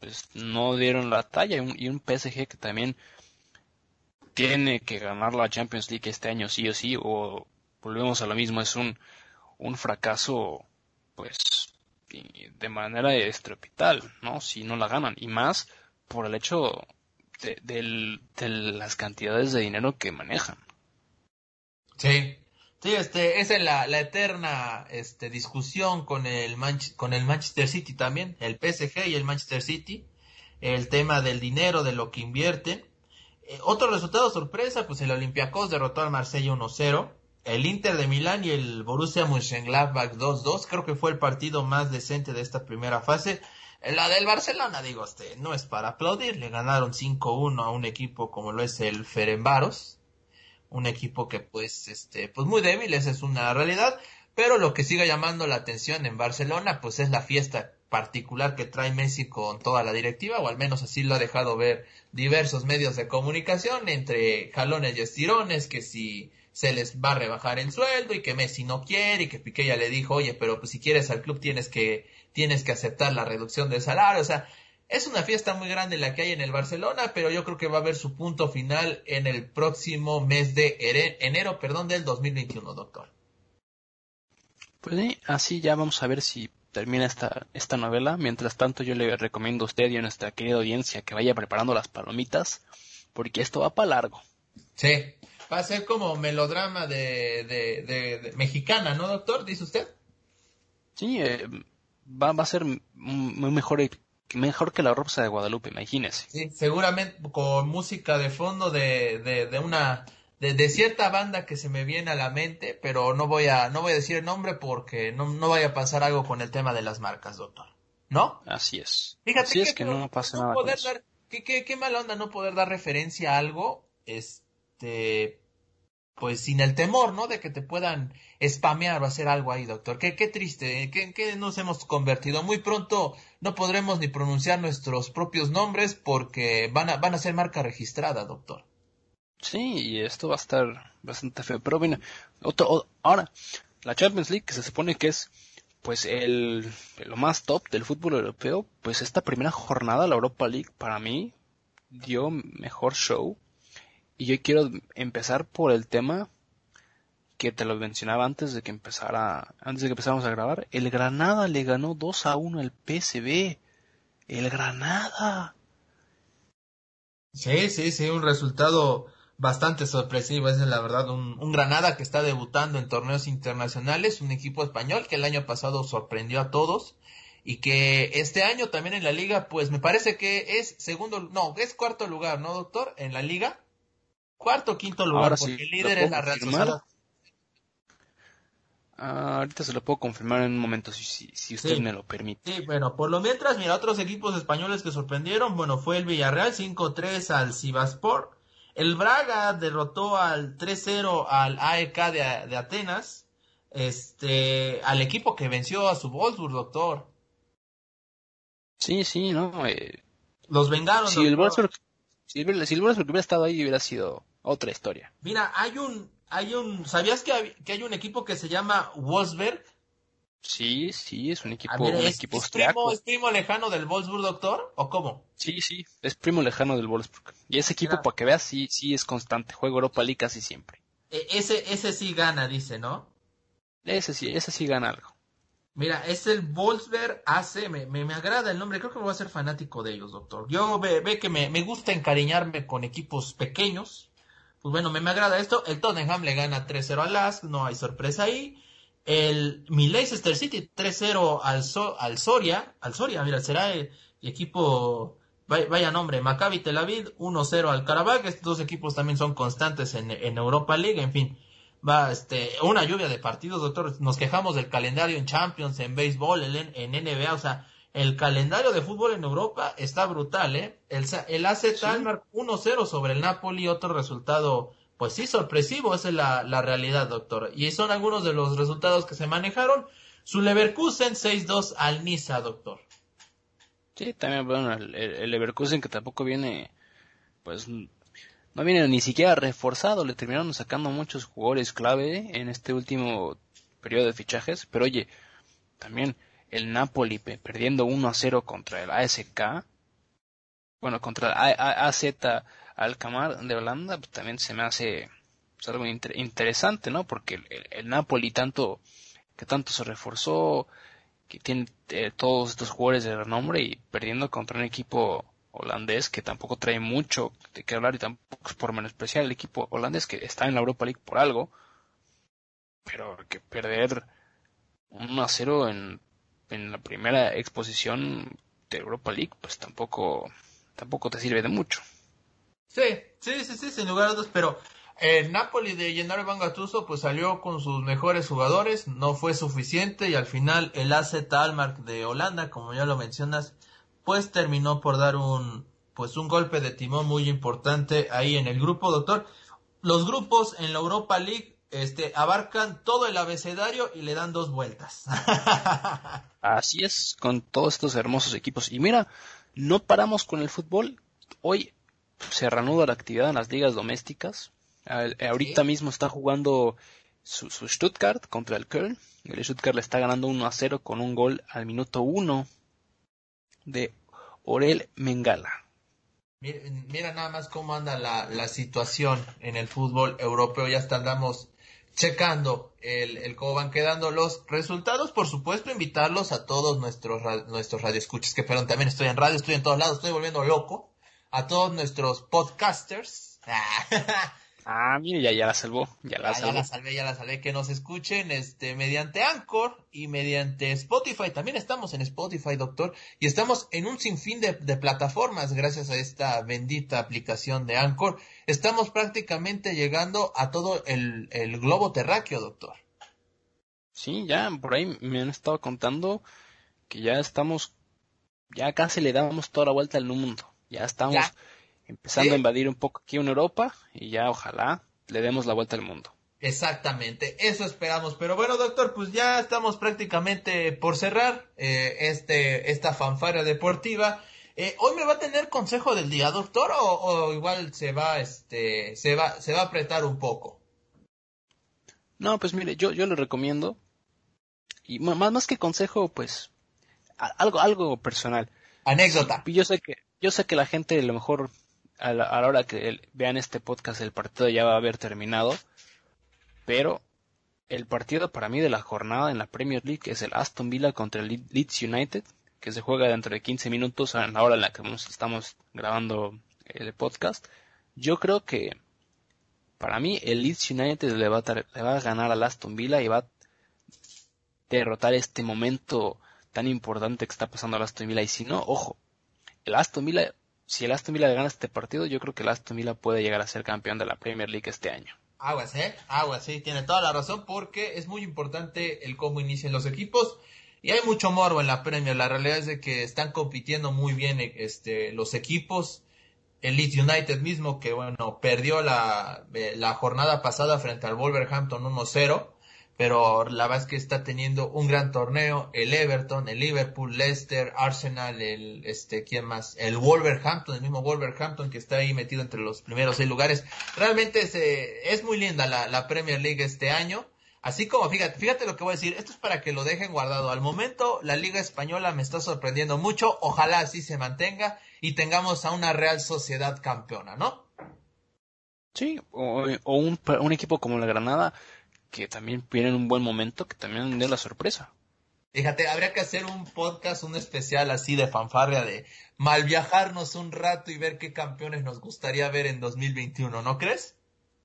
pues no dieron la talla y un PSG que también tiene que ganar la Champions League este año sí o sí o volvemos a lo mismo, es un, un fracaso, pues, de manera estrepitosa, ¿no? Si no la ganan, y más por el hecho de, de, las cantidades de dinero que manejan. Sí, sí, este, esa es la, la eterna este, discusión con el, con el Manchester City también, el PSG y el Manchester City, el tema del dinero, de lo que invierten. Eh, otro resultado sorpresa, pues el Olympiacos derrotó al Marsella 1-0 el Inter de Milán y el Borussia Mönchengladbach 2-2. Creo que fue el partido más decente de esta primera fase. La del Barcelona, digo usted, no es para aplaudir. Le ganaron 5-1 a un equipo como lo es el Ferenbaros. Un equipo que pues, este, pues muy débil, esa es una realidad. Pero lo que sigue llamando la atención en Barcelona, pues es la fiesta particular que trae Messi con toda la directiva, o al menos así lo ha dejado ver diversos medios de comunicación, entre jalones y estirones, que si se les va a rebajar el sueldo y que Messi no quiere y que Piqué ya le dijo, oye, pero pues si quieres al club tienes que, tienes que aceptar la reducción del salario, o sea, es una fiesta muy grande la que hay en el Barcelona, pero yo creo que va a haber su punto final en el próximo mes de enero, perdón, del 2021, doctor. Pues sí, así ya vamos a ver si termina esta, esta novela. Mientras tanto, yo le recomiendo a usted y a nuestra querida audiencia que vaya preparando las palomitas, porque esto va para largo. Sí, va a ser como melodrama de, de, mexicana, ¿no, doctor? Dice usted. Sí, eh, va, va a ser muy mejor, mejor que la Rosa de Guadalupe, imagínese. Sí, seguramente con música de fondo de, de, una de, cierta banda que se me viene a la mente, pero no voy a no voy a decir el nombre porque no, no vaya a pasar algo con el tema de las marcas, doctor. ¿No? Así es. Fíjate Así es que no pasa nada. qué, qué, qué mala onda no poder dar referencia a algo, este, pues sin el temor, ¿no? De que te puedan spamear o hacer algo ahí, doctor. Qué, qué triste, ¿eh? ¿Qué, ¿qué, nos hemos convertido? Muy pronto no podremos ni pronunciar nuestros propios nombres porque van a, van a ser marca registrada, doctor. Sí, y esto va a estar bastante feo. Pero bueno, otro, ahora, la Champions League, que se supone que es pues el, lo más top del fútbol europeo, pues esta primera jornada, la Europa League, para mí dio mejor show y yo quiero empezar por el tema que te lo mencionaba antes de que empezara, antes de que empezáramos a grabar. El Granada le ganó 2 a 1 al PSB. El Granada. Sí, sí, sí, un resultado bastante sorpresivo, es la verdad, un, un, Granada que está debutando en torneos internacionales, un equipo español que el año pasado sorprendió a todos y que este año también en la liga, pues me parece que es segundo, no, es cuarto lugar, ¿no, doctor? En la liga. Cuarto quinto lugar, porque el líder es la Real Sociedad. Ah, ahorita se lo puedo confirmar en un momento, si, si, usted me lo permite. Sí, bueno, por lo mientras, mira, otros equipos españoles que sorprendieron, bueno, fue el Villarreal 5-3 al Sivaspor. El Braga derrotó al 3-0 al AEK de, de, Atenas. Este, al equipo que venció a su Wolfsburg, doctor. Sí, sí, no. Eh, Los vengaron. Si el Wolfsburg Si el, Wolfsburg hubiera estado ahí hubiera sido otra historia. Mira, hay un, hay un, ¿sabías que hay, que hay un equipo que se llama Wolfsburg? Sí, sí, es un equipo, mira, un ¿es, equipo es austriaco. primo, ¿Es primo lejano del Wolfsburg, doctor? ¿O cómo? Sí, sí, es primo lejano del Wolfsburg. Y ese equipo, Mira. para que veas, sí, sí es constante. Juega Europa League casi siempre. E- ese, ese sí gana, dice, ¿no? Ese sí, ese sí gana algo. Mira, es el Wolfsberg AC, me, me, me agrada el nombre, creo que voy a ser fanático de ellos, doctor. Yo ve, ve que me, me gusta encariñarme con equipos pequeños. Pues bueno, me, me agrada esto. El Tottenham le gana 3-0 al Lask, no hay sorpresa ahí. El mi Leicester City 3-0 al, al Soria, al Soria, mira, será el, el equipo, vaya, vaya nombre, Maccabi Tel Aviv 1-0 al Karabakh. Estos dos equipos también son constantes en, en Europa League, en fin va este una lluvia de partidos, doctor. Nos quejamos del calendario en Champions, en béisbol, en, en NBA, o sea, el calendario de fútbol en Europa está brutal, ¿eh? El, el AC Talmar 1-0 sobre el Napoli, otro resultado, pues sí, sorpresivo, esa es la, la realidad, doctor. Y son algunos de los resultados que se manejaron. Su Leverkusen 6-2 al Niza, doctor. Sí, también, bueno, el- el Leverkusen que tampoco viene, pues, no viene ni siquiera reforzado. Le terminaron sacando muchos jugadores clave en este último periodo de fichajes. Pero oye, también el Napoli pe- perdiendo 1 a 0 contra el ASK. Bueno, contra el AZ Alkmaar de Holanda, pues, también se me hace pues, algo inter- interesante, ¿no? Porque el, el- el Napoli tanto, que tanto se reforzó, que tiene eh, todos estos jugadores de renombre y perdiendo contra un equipo holandés que tampoco trae mucho de qué hablar y tampoco es por menospreciar el equipo holandés que está en la Europa League por algo, pero que perder 1 a 0 en, en la primera exposición de Europa League, pues tampoco, tampoco te sirve de mucho. Sí, sí, sí, sí, sin lugar a dudas, pero el Napoli de Gennaro Van Gattuso pues salió con sus mejores jugadores, no fue suficiente y al final el AZ Alkmaar de Holanda, como ya lo mencionas, pues terminó por dar un pues un golpe de timón muy importante ahí en el grupo, doctor. Los grupos en la Europa League este abarcan todo el abecedario y le dan dos vueltas. Así es, con todos estos hermosos equipos. Y mira, no paramos con el fútbol. Hoy se reanuda la actividad en las ligas domésticas. Ahorita Sí. mismo está jugando su, su Stuttgart contra el Köln. El Stuttgart le está ganando 1 a 0 con un gol al minuto 1 de Orel Mengala. Mira, nada más cómo anda la, la situación en el fútbol europeo. Ya hasta andamos checando el, el cómo van quedando los resultados. Por supuesto, invitarlos a todos nuestros, nuestros radioescuchas, que perdón, también estoy en radio, estoy en todos lados, estoy volviendo loco. A todos nuestros podcasters. Ah, mire, ya, ya la salvó. Ya la Ya, ya la salvé, ya la salvé, que nos escuchen este mediante Anchor y mediante Spotify. También estamos en Spotify, doctor, y estamos en un sinfín de, de plataformas gracias a esta bendita aplicación de Anchor. Estamos prácticamente llegando a todo el, el globo terráqueo, doctor. Sí, ya por ahí me han estado contando que ya estamos, ya casi le damos toda la vuelta al mundo. Ya estamos Ya. Empezando Sí. a invadir un poco aquí en Europa y ya ojalá le demos la vuelta al mundo. Exactamente, eso esperamos. Pero bueno, doctor, pues ya estamos prácticamente por cerrar eh, este esta fanfarria deportiva. Eh, hoy me va a tener consejo del día, doctor, o, o igual se va este se va se va a apretar un poco. No, pues mire, yo, yo le recomiendo, y más, más que consejo, pues algo, algo personal. Anécdota. Y Yo sé que, yo sé que la gente a lo mejor a la, hora que vean este podcast el partido ya va a haber terminado, pero el partido para mí de la jornada en la Premier League es el Aston Villa contra el Le- Leeds United, que se juega dentro de 15 minutos a la hora en la que nos estamos grabando el podcast. Yo creo que para mí el Leeds United va a, le va a ganar al Aston Villa y va a derrotar este momento tan importante que está pasando al Aston Villa. Y si no, ojo, el Aston Villa, si el Aston Villa gana este partido, yo creo que el Aston Villa puede llegar a ser campeón de la Premier League este año. Aguas, ¿eh? Aguas, sí, tiene toda la razón porque es muy importante el cómo inician los equipos y hay mucho morbo en la Premier. La realidad es de que están compitiendo muy bien este, los equipos. El Leeds United mismo que, bueno, perdió la, eh, la jornada pasada frente al Wolverhampton 1-0. Pero la verdad es que está teniendo un gran torneo. El Everton, el Liverpool, Leicester, Arsenal, el, este, ¿quién más? El Wolverhampton, el mismo Wolverhampton que está ahí metido entre los primeros seis lugares. Realmente es, es muy linda la, la Premier League este año. Así como, fíjate, fíjate lo que voy a decir, esto es para que lo dejen guardado. Al momento, la Liga Española me está sorprendiendo mucho, ojalá así se mantenga y tengamos a una Real Sociedad campeona, ¿no? Sí, o, un, un, equipo como la Granada, que también viene en un buen momento, que también dé la sorpresa. Fíjate, habría que hacer un podcast, un especial así de fanfarria, de mal viajarnos un rato y ver qué campeones nos gustaría ver en 2021, ¿no crees?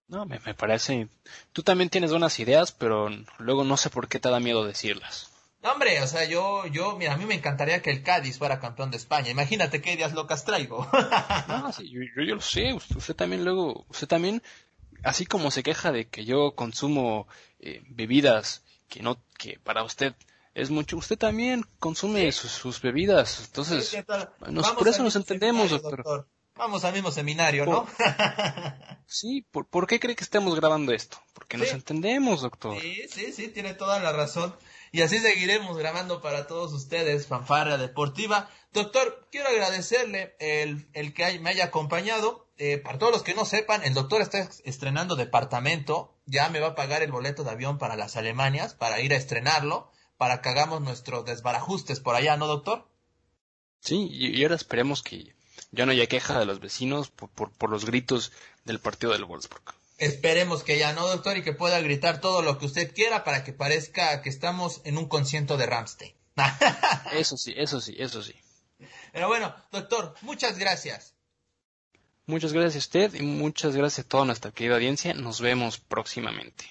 No, me, parece. Tú también tienes buenas ideas, pero luego no sé por qué te da miedo decirlas. No, hombre, o sea, yo, yo, mira, a mí me encantaría que el Cádiz fuera campeón de España. Imagínate qué ideas locas traigo. no, sí, yo, yo, lo sé. Usted, también luego, usted también, así como se queja de que yo consumo eh, bebidas que no, que para usted es mucho, usted también consume sus, bebidas. Entonces, por eso nos entendemos, doctor. Vamos al mismo seminario, ¿no? sí, ¿por, qué cree que estemos grabando esto? Porque nos entendemos, doctor. Sí, sí, sí, tiene toda la razón. Y así seguiremos grabando para todos ustedes, fanfarra deportiva. Doctor, quiero agradecerle el, el que me haya acompañado. Eh, para todos los que no sepan, el doctor está estrenando departamento. Ya me va a pagar el boleto de avión para las Alemanias, para ir a estrenarlo, para que hagamos nuestros desbarajustes por allá, ¿no, doctor? Sí, y ahora esperemos que ya no haya queja de los vecinos por, por, los gritos del partido del Wolfsburg. Esperemos que ya no, doctor, y que pueda gritar todo lo que usted quiera para que parezca que estamos en un concierto de Ramstein. eso sí, eso sí, eso sí. Pero bueno, doctor, muchas gracias. Muchas gracias a usted y muchas gracias a toda nuestra querida audiencia. Nos vemos próximamente.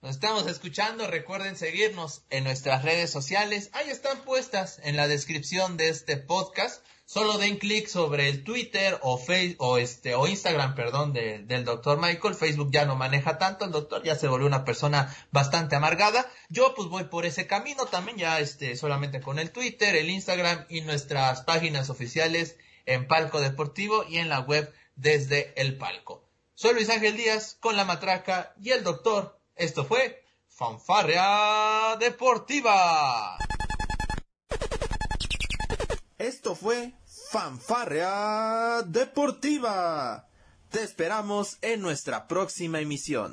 Nos estamos escuchando. Recuerden seguirnos en nuestras redes sociales. Ahí están puestas en la descripción de este podcast. Solo den clic sobre el Twitter o, face, o, este, o Instagram, perdón, del doctor Michael. Facebook ya no maneja tanto, el doctor ya se volvió una persona bastante amargada. Yo pues voy por ese camino también, ya este, solamente con el Twitter, el Instagram y nuestras páginas oficiales en Palco Deportivo y en la web desde el Palco. Soy Luis Ángel Díaz con la matraca y el doctor. Esto fue Fanfarrea Deportiva. Esto fue Fanfarrea Deportiva. Te esperamos en nuestra próxima emisión.